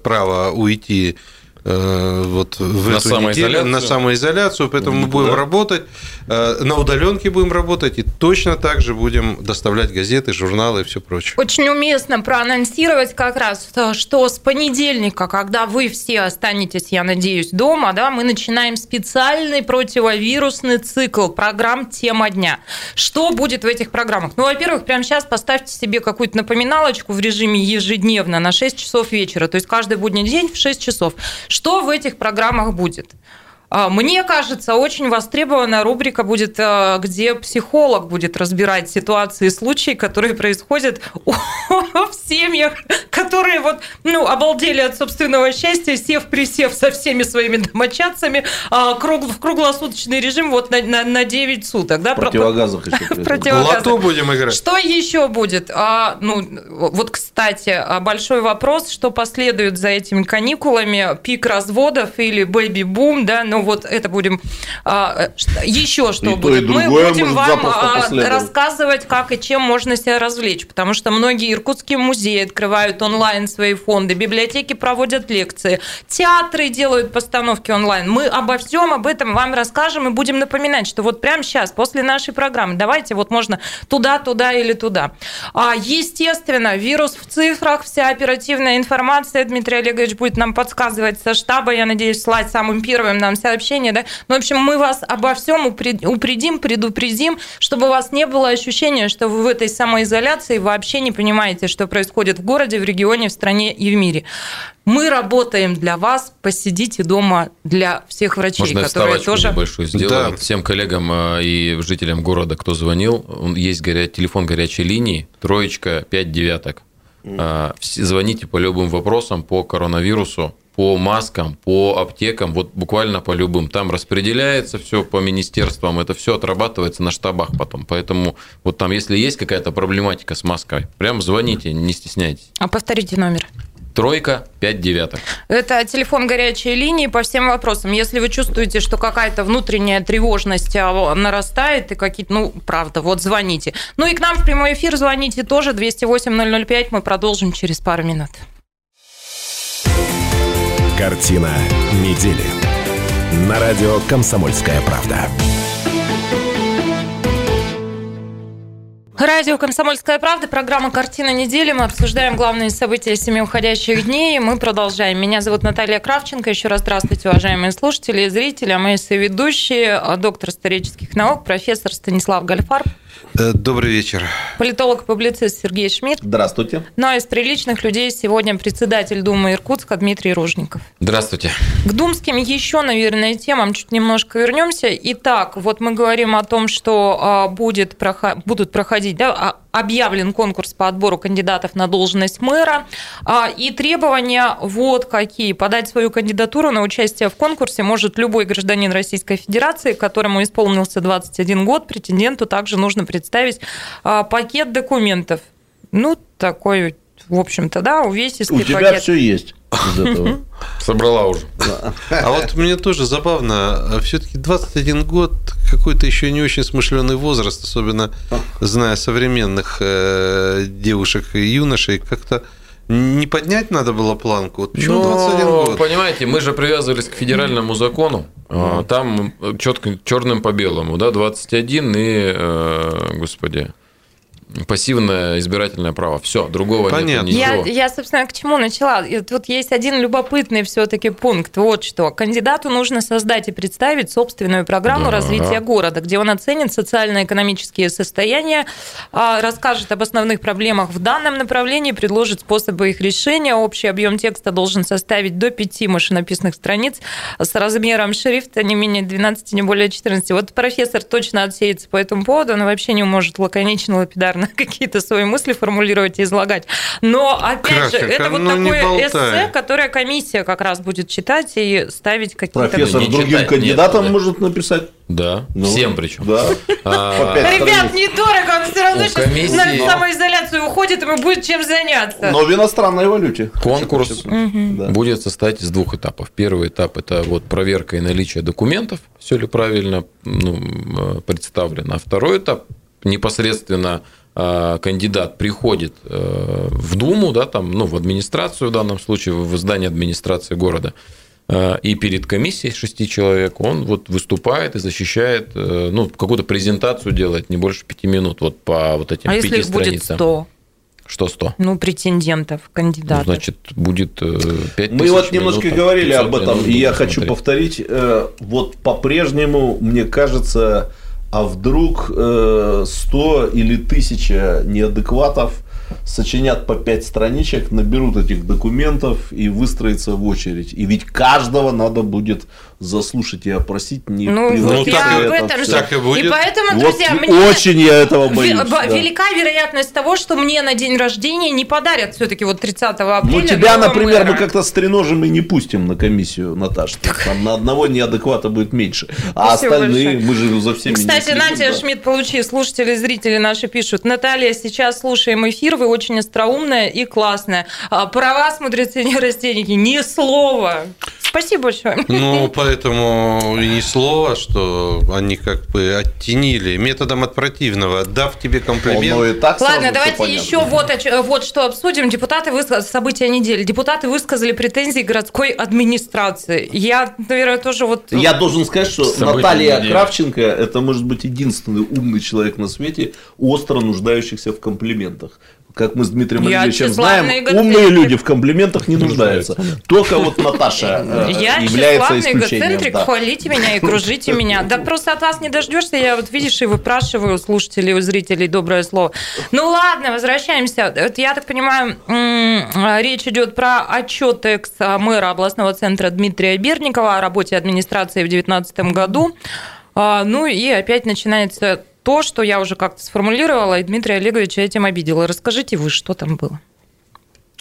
Speaker 3: права уйти вот в
Speaker 5: на
Speaker 3: эту
Speaker 5: самоизоляцию.
Speaker 3: неделю на самоизоляцию, поэтому мы будем работать, на удаленке будем работать и точно так же будем доставлять газеты, журналы и все прочее.
Speaker 2: Очень уместно проанонсировать как раз, что с понедельника, когда вы все останетесь, я надеюсь, дома, да, мы начинаем специальный противовирусный цикл программ «Тема дня». Что будет в этих программах? Ну, во-первых, прямо сейчас поставьте себе какую-то напоминалочку в режиме ежедневно на 6 часов вечера, то есть каждый будний день в 6 часов. Что в этих программах будет? А, мне кажется, очень востребованная рубрика будет, а, где психолог будет разбирать ситуации и случаи, которые происходят в семьях, которые вот, ну, обалдели от собственного счастья, сев присев со всеми своими домочадцами а, в круглосуточный режим вот на, на, на 9 суток. Да?
Speaker 4: Противогазах еще.
Speaker 3: Лото будем играть.
Speaker 2: Что еще будет? А, ну, вот, кстати, большой вопрос, что последует за этими каникулами, пик разводов или бэби-бум, да, ну вот это будем а, еще что и будет. Мы будем вам а, рассказывать, как и чем можно себя развлечь, потому что многие иркутские музеи открывают онлайн свои фонды, библиотеки проводят лекции, театры делают постановки онлайн. Мы обо всем об этом вам расскажем и будем напоминать, что вот прямо сейчас, после нашей программы, давайте вот можно туда, туда или туда. А, естественно, вирус в цифрах, вся оперативная информация Дмитрий Олегович будет нам подсказывать со штаба, я надеюсь, слать самым первым нам сообщение, да. Ну, в общем, мы вас обо всем упредим, предупредим, чтобы у вас не было ощущения, что вы в этой самоизоляции вообще не понимаете, что происходит в городе, в регионе, в стране и в мире. Мы работаем для вас, посидите дома для всех врачей,
Speaker 5: Можно
Speaker 2: которые тоже...
Speaker 5: небольшую сделаю. Да. Всем коллегам э, и жителям города, кто звонил, есть горя... телефон горячей линии, троечка, пять девяток. Mm. Звоните по любым вопросам по коронавирусу по маскам, по аптекам, вот буквально по любым. Там распределяется все по министерствам, это все отрабатывается на штабах потом. Поэтому вот там, если есть какая-то проблематика с маской, прям звоните, не стесняйтесь.
Speaker 2: А повторите номер.
Speaker 5: Тройка, пять девяток.
Speaker 2: Это телефон горячей линии по всем вопросам. Если вы чувствуете, что какая-то внутренняя тревожность а, нарастает и какие-то, ну, правда, вот звоните. Ну и к нам в прямой эфир звоните тоже 208-005. Мы продолжим через пару минут.
Speaker 1: Картина недели. На радио «Комсомольская правда».
Speaker 2: Радио «Комсомольская правда», программа «Картина недели». Мы обсуждаем главные события семи уходящих дней. Мы продолжаем. Меня зовут Наталья Кравченко. Еще раз здравствуйте, уважаемые слушатели и зрители. А мои соведущие, доктор исторических наук, профессор Станислав Гальфарб.
Speaker 3: Э, добрый вечер.
Speaker 2: Политолог-публицист Сергей Шмидт.
Speaker 4: Здравствуйте.
Speaker 2: Ну а из приличных людей сегодня председатель Думы Иркутска Дмитрий Ружников.
Speaker 5: Здравствуйте.
Speaker 2: К думским еще, наверное, темам чуть немножко вернемся. Итак, вот мы говорим о том, что а, будет, будут проходить да, а, объявлен конкурс по отбору кандидатов на должность мэра. А, и требования вот какие. Подать свою кандидатуру на участие в конкурсе может любой гражданин Российской Федерации, которому исполнился 21 год. Претенденту также нужно представить а, пакет документов. Ну, такой, в общем-то, да, увесистый
Speaker 4: У тебя
Speaker 2: пакет.
Speaker 4: все есть из этого.
Speaker 5: Собрала уже.
Speaker 3: А вот мне тоже забавно, все-таки 21 год какой-то еще не очень смышленый возраст, особенно зная современных э, девушек и юношей, как-то не поднять надо было планку? Вот
Speaker 5: почему Но, 21 год? Понимаете, мы же привязывались к федеральному закону. Mm. Там четко черным по белому, да, 21 и, э, господи, Пассивное избирательное право. Все, другого
Speaker 3: Понятно.
Speaker 5: нет
Speaker 2: ничего. Я, я, собственно, к чему начала. Тут есть один любопытный все-таки пункт. Вот что. Кандидату нужно создать и представить собственную программу да. развития города, где он оценит социально-экономические состояния, а, расскажет об основных проблемах в данном направлении, предложит способы их решения. Общий объем текста должен составить до 5 машинописных страниц с размером шрифта не менее 12, не более 14. Вот профессор точно отсеется по этому поводу, он вообще не может лаконично, лапидарно естественно, какие-то свои мысли формулировать и излагать. Но, опять же,
Speaker 3: Кравченко,
Speaker 2: это вот
Speaker 3: ну,
Speaker 2: такое эссе, которое комиссия как раз будет читать и ставить какие-то...
Speaker 4: Профессор
Speaker 5: Не
Speaker 4: другим
Speaker 5: читать,
Speaker 4: кандидатам
Speaker 5: нет,
Speaker 4: может написать.
Speaker 5: Да,
Speaker 4: Ну,
Speaker 5: всем причем.
Speaker 4: Да.
Speaker 5: А,
Speaker 2: Ребят, недорого, он все равно сейчас
Speaker 5: комиссии-
Speaker 2: на самоизоляцию уходит, ему будет чем заняться.
Speaker 4: Но в иностранной валюте.
Speaker 5: Конкурс будет состоять из двух этапов. Первый этап – это вот проверка и наличие документов, все ли правильно ну, представлено. А второй этап – непосредственно кандидат приходит э, в Думу, да, там, ну, в администрацию в данном случае, в здание администрации города, э, и перед комиссией шести человек он вот выступает и защищает, э, ну, какую-то презентацию делает не больше пяти минут вот по вот этим
Speaker 2: А
Speaker 5: пяти
Speaker 2: если их будет
Speaker 5: страницам.
Speaker 2: 100?
Speaker 5: Что 100?
Speaker 2: Ну, претендентов,
Speaker 5: Ну,
Speaker 2: кандидатов.
Speaker 5: значит, будет 5
Speaker 4: Мы вот немножко говорили об этом, и я хочу повторить. э, Вот по-прежнему, мне кажется, а вдруг э, 100 или 1000 неадекватов сочинят по 5 страничек, наберут этих документов и выстроятся в очередь. И ведь каждого надо будет заслушать и опросить, не
Speaker 2: Ну, вот я
Speaker 4: это
Speaker 2: об этом же.
Speaker 3: Так и будет.
Speaker 2: поэтому,
Speaker 4: Вот
Speaker 2: друзья, мне...
Speaker 4: очень я этого боюсь.
Speaker 2: б-
Speaker 4: да.
Speaker 2: Велика вероятность того, что мне на день рождения не подарят все-таки вот 30 апреля.
Speaker 4: Ну, тебя, например,
Speaker 2: мэра.
Speaker 4: мы как-то стреножим и не пустим на комиссию, Наташа. Там на одного неадеквата будет меньше. А
Speaker 2: Спасибо
Speaker 4: остальные,
Speaker 2: большое.
Speaker 4: мы же за всеми
Speaker 2: Кстати,
Speaker 4: следим,
Speaker 2: Натя
Speaker 4: да.
Speaker 2: Шмидт, получи, слушатели, зрители наши пишут. Наталья, сейчас слушаем эфир, вы очень остроумная и классная. А, Про вас, мудрецы нейростеники, ни слова. Спасибо большое.
Speaker 3: Ну, поэтому и ни слова, что они как бы оттенили методом от противного, дав тебе комплимент.
Speaker 4: Оно и так
Speaker 2: Ладно, давайте
Speaker 4: понятно.
Speaker 2: еще вот, о вот что обсудим. Депутаты высказали события недели. Депутаты высказали претензии городской администрации. Я, наверное, тоже вот...
Speaker 4: Я должен сказать, что
Speaker 5: События
Speaker 4: Наталья
Speaker 5: недели.
Speaker 4: Кравченко это может быть единственный умный человек на свете, остро нуждающийся в комплиментах. Как мы с Дмитрием
Speaker 2: Я тщеславный
Speaker 4: знаем, умные люди в комплиментах не нуждаются. Только вот Наташа э,
Speaker 2: Я
Speaker 4: является исключением.
Speaker 2: эгоцентрик,
Speaker 4: да.
Speaker 2: хвалите меня и кружите меня. Да просто от вас не дождешься, я вот видишь и выпрашиваю у слушателей, у зрителей доброе слово. Ну ладно, возвращаемся. Вот я так понимаю, м, речь идет про отчет экс-мэра областного центра Дмитрия Берникова о работе администрации в 2019 году. А, Ну и опять начинается то, что я уже как-то сформулировала, и Дмитрий Олегович этим обидела. Расскажите вы, что там было?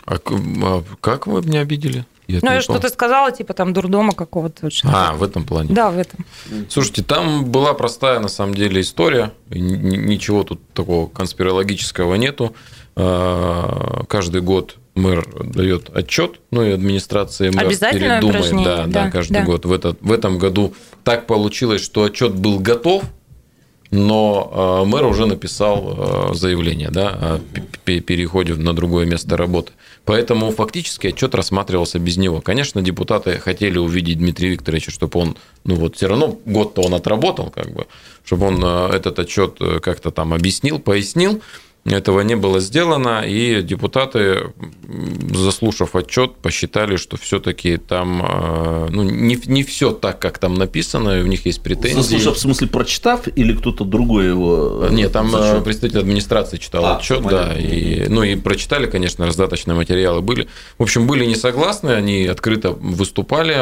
Speaker 5: А а как вы меня обидели? Я
Speaker 2: Ну, я что-то сказала, типа там дурдома какого-то.
Speaker 5: А, в этом плане.
Speaker 2: Да, в этом.
Speaker 5: Слушайте, там была простая на самом деле история. Ничего тут такого конспирологического нету. А, Каждый год мэр дает отчет, ну и администрация мэр
Speaker 2: Обязательное
Speaker 5: перед Думой,
Speaker 2: упражнение,
Speaker 5: да, да,
Speaker 2: да,
Speaker 5: каждый
Speaker 2: да.
Speaker 5: год. В, этот, в этом году так получилось, что отчет был готов, но э, мэр уже написал э, заявление да, о переходе на другое место работы. Поэтому фактически отчет рассматривался без него. Конечно, депутаты хотели увидеть Дмитрия Викторовича, чтобы он, ну вот все равно год-то он отработал, как бы, чтобы он э, этот отчет как-то там объяснил, пояснил. Этого не было сделано, и депутаты, заслушав отчет, посчитали, что все-таки там э, ну, не, не все так, как там написано, и у них есть претензии.
Speaker 4: Заслушав, в смысле, прочитав, или кто-то другой его... э,
Speaker 5: Нет, там э, представитель администрации читал
Speaker 4: А,
Speaker 5: отчет, да,
Speaker 4: понятно.
Speaker 5: и, ну и прочитали, конечно, раздаточные материалы были. В общем, были не согласны, они открыто выступали,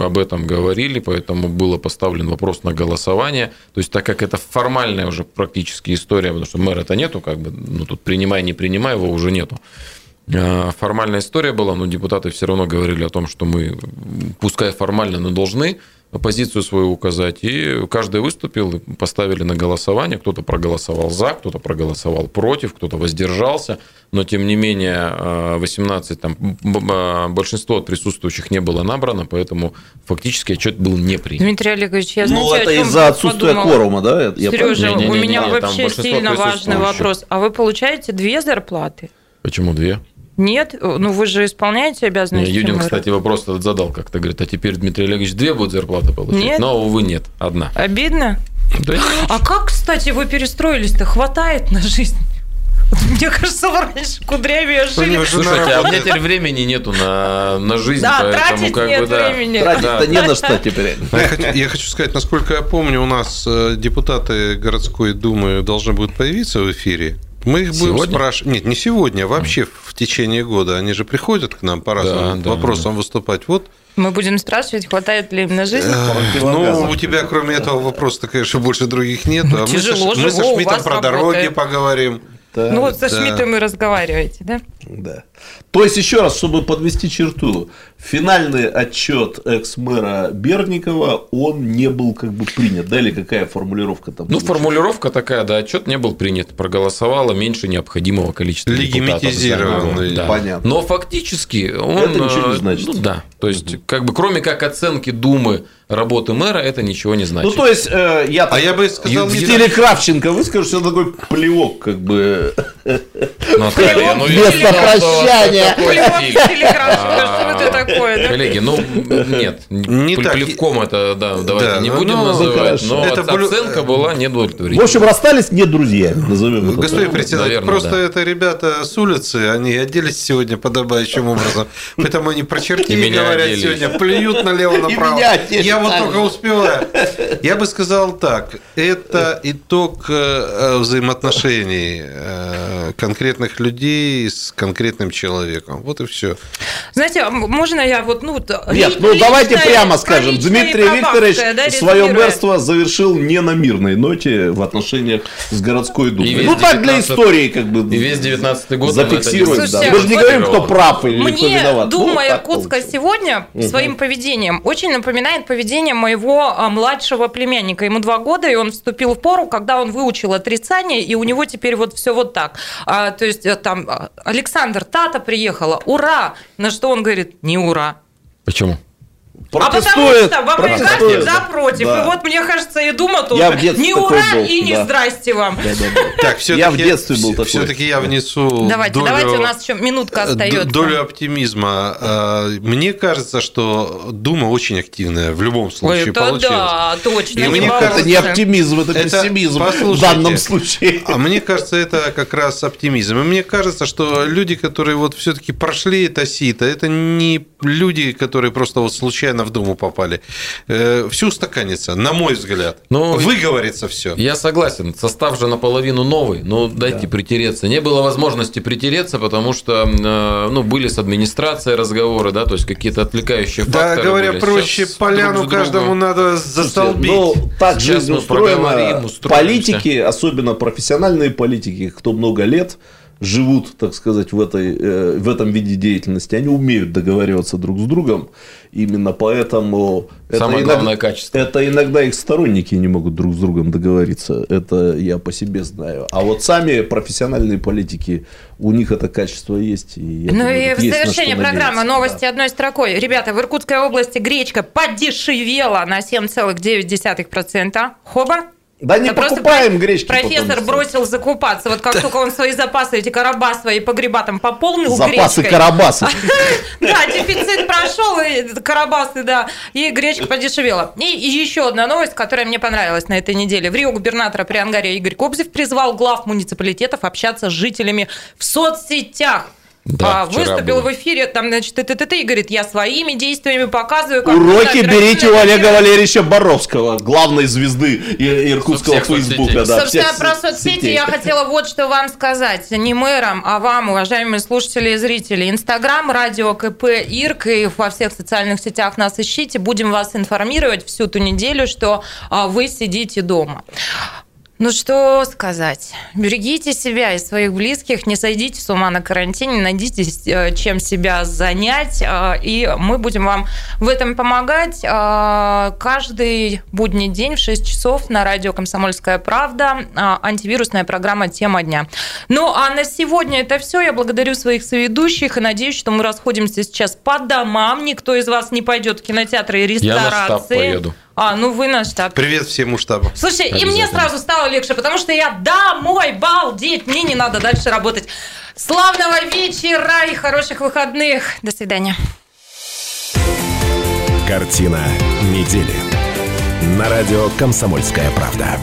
Speaker 5: об этом говорили, поэтому было поставлен вопрос на голосование. То есть, так как это формальная уже практически история, потому что мэра это нету, как бы, ну тут принимай, не принимай, его уже нету. Э, Формальная история была, но депутаты все равно говорили о том, что мы, пускай формально, но должны позицию свою указать. И каждый выступил, поставили на голосование. Кто-то проголосовал за, кто-то проголосовал против, кто-то воздержался. Но, тем не менее, э, 18, там, б- б- большинство от присутствующих не было набрано, поэтому фактически отчет был не принят.
Speaker 2: Дмитрий Олегович, я
Speaker 4: Ну,
Speaker 2: знаете,
Speaker 4: это из-за отсутствия
Speaker 2: подумала?
Speaker 4: кворума, да? Я
Speaker 2: Сережа,
Speaker 5: правильно?
Speaker 2: у
Speaker 5: Не-не-не,
Speaker 2: меня
Speaker 5: там
Speaker 2: вообще сильно важный вопрос. А вы получаете две зарплаты?
Speaker 5: Почему две?
Speaker 2: Нет? Ну, вы же исполняете обязанности
Speaker 5: Юдин,
Speaker 2: мэра.
Speaker 5: кстати, вопрос этот задал как-то. Говорит, а теперь Дмитрий Олегович две будет зарплаты получать?
Speaker 2: Нет.
Speaker 5: Но, увы, нет. Одна.
Speaker 2: Обидно?
Speaker 5: Да нет.
Speaker 2: А как, кстати, вы перестроились-то? Хватает на жизнь? Мне кажется, вы раньше кудрявее жили.
Speaker 5: Слушайте, а у меня теперь времени нету на, на жизнь,
Speaker 2: Да,
Speaker 5: поэтому
Speaker 2: тратить
Speaker 5: как
Speaker 2: нет
Speaker 5: бы да.
Speaker 2: времени.
Speaker 4: Тратить-то не на что теперь.
Speaker 3: Я хочу, я хочу сказать, насколько я помню, у нас э, депутаты городской думы должны будут появиться в эфире. Мы их будем
Speaker 5: Сегодня?
Speaker 3: спрашивать. Нет, не сегодня, а вообще в течение года. Они же приходят к нам по разным
Speaker 5: Да, да,
Speaker 3: вопросам выступать. Вот.
Speaker 2: Мы будем спрашивать, хватает ли им на жизнь.
Speaker 3: Ну, у тебя, кроме этого вопроса, конечно, больше других нет. А мы
Speaker 2: Тяжело
Speaker 3: со- мы со
Speaker 2: живо, у
Speaker 3: Шмидтом
Speaker 2: вас
Speaker 3: про дороги
Speaker 2: работает.
Speaker 3: поговорим.
Speaker 2: ну вот со Шмидтом и разговариваете, да?
Speaker 4: Да. То есть, еще раз, чтобы подвести черту, финальный отчет экс-мэра Берникова, он не был как бы принят, да, или какая формулировка там?
Speaker 5: Ну, формулировка такая, да, отчет не был принят, проголосовало меньше необходимого количества
Speaker 3: Легимитизированный,
Speaker 5: да.
Speaker 4: понятно.
Speaker 5: Но фактически он...
Speaker 4: Это ничего не
Speaker 5: э,
Speaker 4: значит.
Speaker 5: Ну, да, то есть, как бы, кроме как оценки Думы работы мэра, это ничего не значит.
Speaker 4: Ну, то есть, э, я,
Speaker 3: А я бы сказал,
Speaker 4: в стиле Кравченко выскажу, что такой плевок, как бы.
Speaker 5: Ну, Наталья, ну,
Speaker 2: в такое, да?
Speaker 5: Коллеги, ну нет,
Speaker 3: Не
Speaker 5: плевком это, да, давайте
Speaker 3: Да,
Speaker 5: не
Speaker 3: ну,
Speaker 5: будем
Speaker 3: ну,
Speaker 5: называть,
Speaker 4: хорошо.
Speaker 5: но оценка была
Speaker 4: В
Speaker 5: неудовлетворительной.
Speaker 4: общем, расстались не друзьями, назовем это
Speaker 3: Господин председатель, просто это ребята с улицы, они оделись сегодня подобающим образом. Поэтому они про
Speaker 5: И
Speaker 3: чертей
Speaker 5: меня
Speaker 3: говорят сегодня, плюют налево-направо. Я вот только успеваю. Я бы сказал так. Это итог э, взаимоотношений э, конкретных людей с конкретным человеком. Вот и все.
Speaker 2: Знаете, а можно я вот, ну... вот,
Speaker 4: Нет, ну давайте прямо скажем. Дмитрий Викторович
Speaker 2: да,
Speaker 4: свое мэрство завершил не на мирной ноте в отношениях с городской думой. Ну так для
Speaker 5: 19
Speaker 4: истории как бы
Speaker 5: И весь 19 год
Speaker 4: зафиксировать.
Speaker 5: не
Speaker 4: да. Мы же не говорим, кто прав или кто
Speaker 2: Мне
Speaker 4: виноват. Ну,
Speaker 2: Дума Иркутска сегодня своим поведением очень напоминает поведение моего а, младшего племянника. Ему два года, и он вступил в пору, когда он выучил отрицание, и у него теперь вот все вот так. А, то есть э, там а, Александр Тата приехала, ура! На что он говорит, не ура.
Speaker 5: Почему?
Speaker 2: А потому
Speaker 4: Протестует,
Speaker 2: что в американских
Speaker 4: протестует.
Speaker 2: за против.
Speaker 4: Да.
Speaker 2: И вот мне кажется, и Дума тоже
Speaker 4: Я в детстве
Speaker 2: не
Speaker 4: такой
Speaker 2: ура
Speaker 4: был,
Speaker 2: и не
Speaker 4: да.
Speaker 2: здрасте вам.
Speaker 3: Так, все
Speaker 4: Я в детстве был такой.
Speaker 3: Все-таки я внесу
Speaker 2: Давайте,
Speaker 3: долю-
Speaker 2: давайте, у нас еще минутка
Speaker 3: Д-
Speaker 2: остается.
Speaker 3: Долю оптимизма. Э, Мне кажется, что Дума очень активная в любом
Speaker 2: Ой,
Speaker 3: случае
Speaker 2: это
Speaker 3: получилась.
Speaker 2: да, точно.
Speaker 3: И
Speaker 2: не
Speaker 3: мне
Speaker 2: волнуйся.
Speaker 4: Это не оптимизм, это,
Speaker 3: Это-
Speaker 4: пессимизм в данном случае.
Speaker 3: А мне кажется, это как раз оптимизм. И мне кажется, что люди, которые вот все-таки прошли это сито, это не люди, которые просто вот случайно в Думу попали. Э, Все устаканится, на мой взгляд.
Speaker 5: Ну,
Speaker 3: Выговорится все.
Speaker 5: Я согласен, состав же наполовину новый, но дайте притереться. Не было возможности притереться, потому что э, ну, были с администрацией разговоры, да, то есть какие-то отвлекающие
Speaker 3: Да,
Speaker 5: факторы
Speaker 3: говоря
Speaker 5: были.
Speaker 3: проще,
Speaker 5: Сейчас
Speaker 3: поляну
Speaker 5: друг
Speaker 3: каждому надо застолбить.
Speaker 4: Ну, так
Speaker 5: Сейчас
Speaker 4: жизнь устроена. Политики, особенно профессиональные политики, кто много лет живут, так сказать, в, этой, э, в этом виде деятельности, они умеют договариваться друг с другом. Именно поэтому...
Speaker 5: Самое
Speaker 4: иногда-
Speaker 5: главное качество.
Speaker 4: Это иногда их сторонники не могут друг с другом договориться. Это я по себе знаю. А вот сами профессиональные политики, у них это качество есть. И я
Speaker 2: Ну
Speaker 4: думаю,
Speaker 2: и в завершение программы новости одной строкой. Ребята, в Иркутской области гречка подешевела на 7,9%. Хоба?
Speaker 4: Да не
Speaker 2: Да просто
Speaker 4: покупаем
Speaker 2: про-
Speaker 4: гречки.
Speaker 2: Профессор
Speaker 4: потом.
Speaker 2: бросил закупаться. Вот как только он свои запасы, эти короба свои погреба там пополнил
Speaker 4: Запасы
Speaker 2: гречкой.
Speaker 4: карабасы.
Speaker 2: Да, дефицит прошел, и карабасы, да, и гречка подешевела. И, и еще одна новость, которая мне понравилась на этой неделе. В Рио губернатора Приангария Игорь Кобзев призвал глав муниципалитетов общаться с жителями в соцсетях.
Speaker 5: Да,
Speaker 2: А, выступил
Speaker 5: было.
Speaker 2: в эфире, там, значит, т т и говорит, я своими действиями показываю, как
Speaker 4: Уроки берите у Олега
Speaker 2: реагировать».
Speaker 4: Валерьевича Боровского, главной звезды иркутского Фейсбука. Да,
Speaker 2: Собственно, про
Speaker 4: со-
Speaker 2: соцсети я хотела вот что вам сказать. Не мэрам, а вам, уважаемые слушатели и зрители. Инстаграм, радио КП Ирк и во всех социальных сетях нас ищите. Будем вас информировать всю ту неделю, что а, вы сидите дома. Ну что сказать? Берегите себя и своих близких, не сойдите с ума на карантине, найдите, э, чем себя занять, э, и мы будем вам в этом помогать э, каждый будний день в 6 часов на радио «Комсомольская правда» антивирусная программа «Тема дня». Ну, а на сегодня это все. Я благодарю своих соведущих и надеюсь, что мы расходимся сейчас по домам. Никто из вас не пойдет в кинотеатры и
Speaker 5: Я
Speaker 2: ресторации.
Speaker 5: на штаб поеду.
Speaker 2: А, ну вы на штаб.
Speaker 3: Привет всему штабу.
Speaker 2: Слушай, и мне сразу стало легче, потому что я домой, балдеть, мне не надо дальше работать. Славного вечера и хороших выходных. До свидания.
Speaker 1: Картина недели. На радио «Комсомольская правда».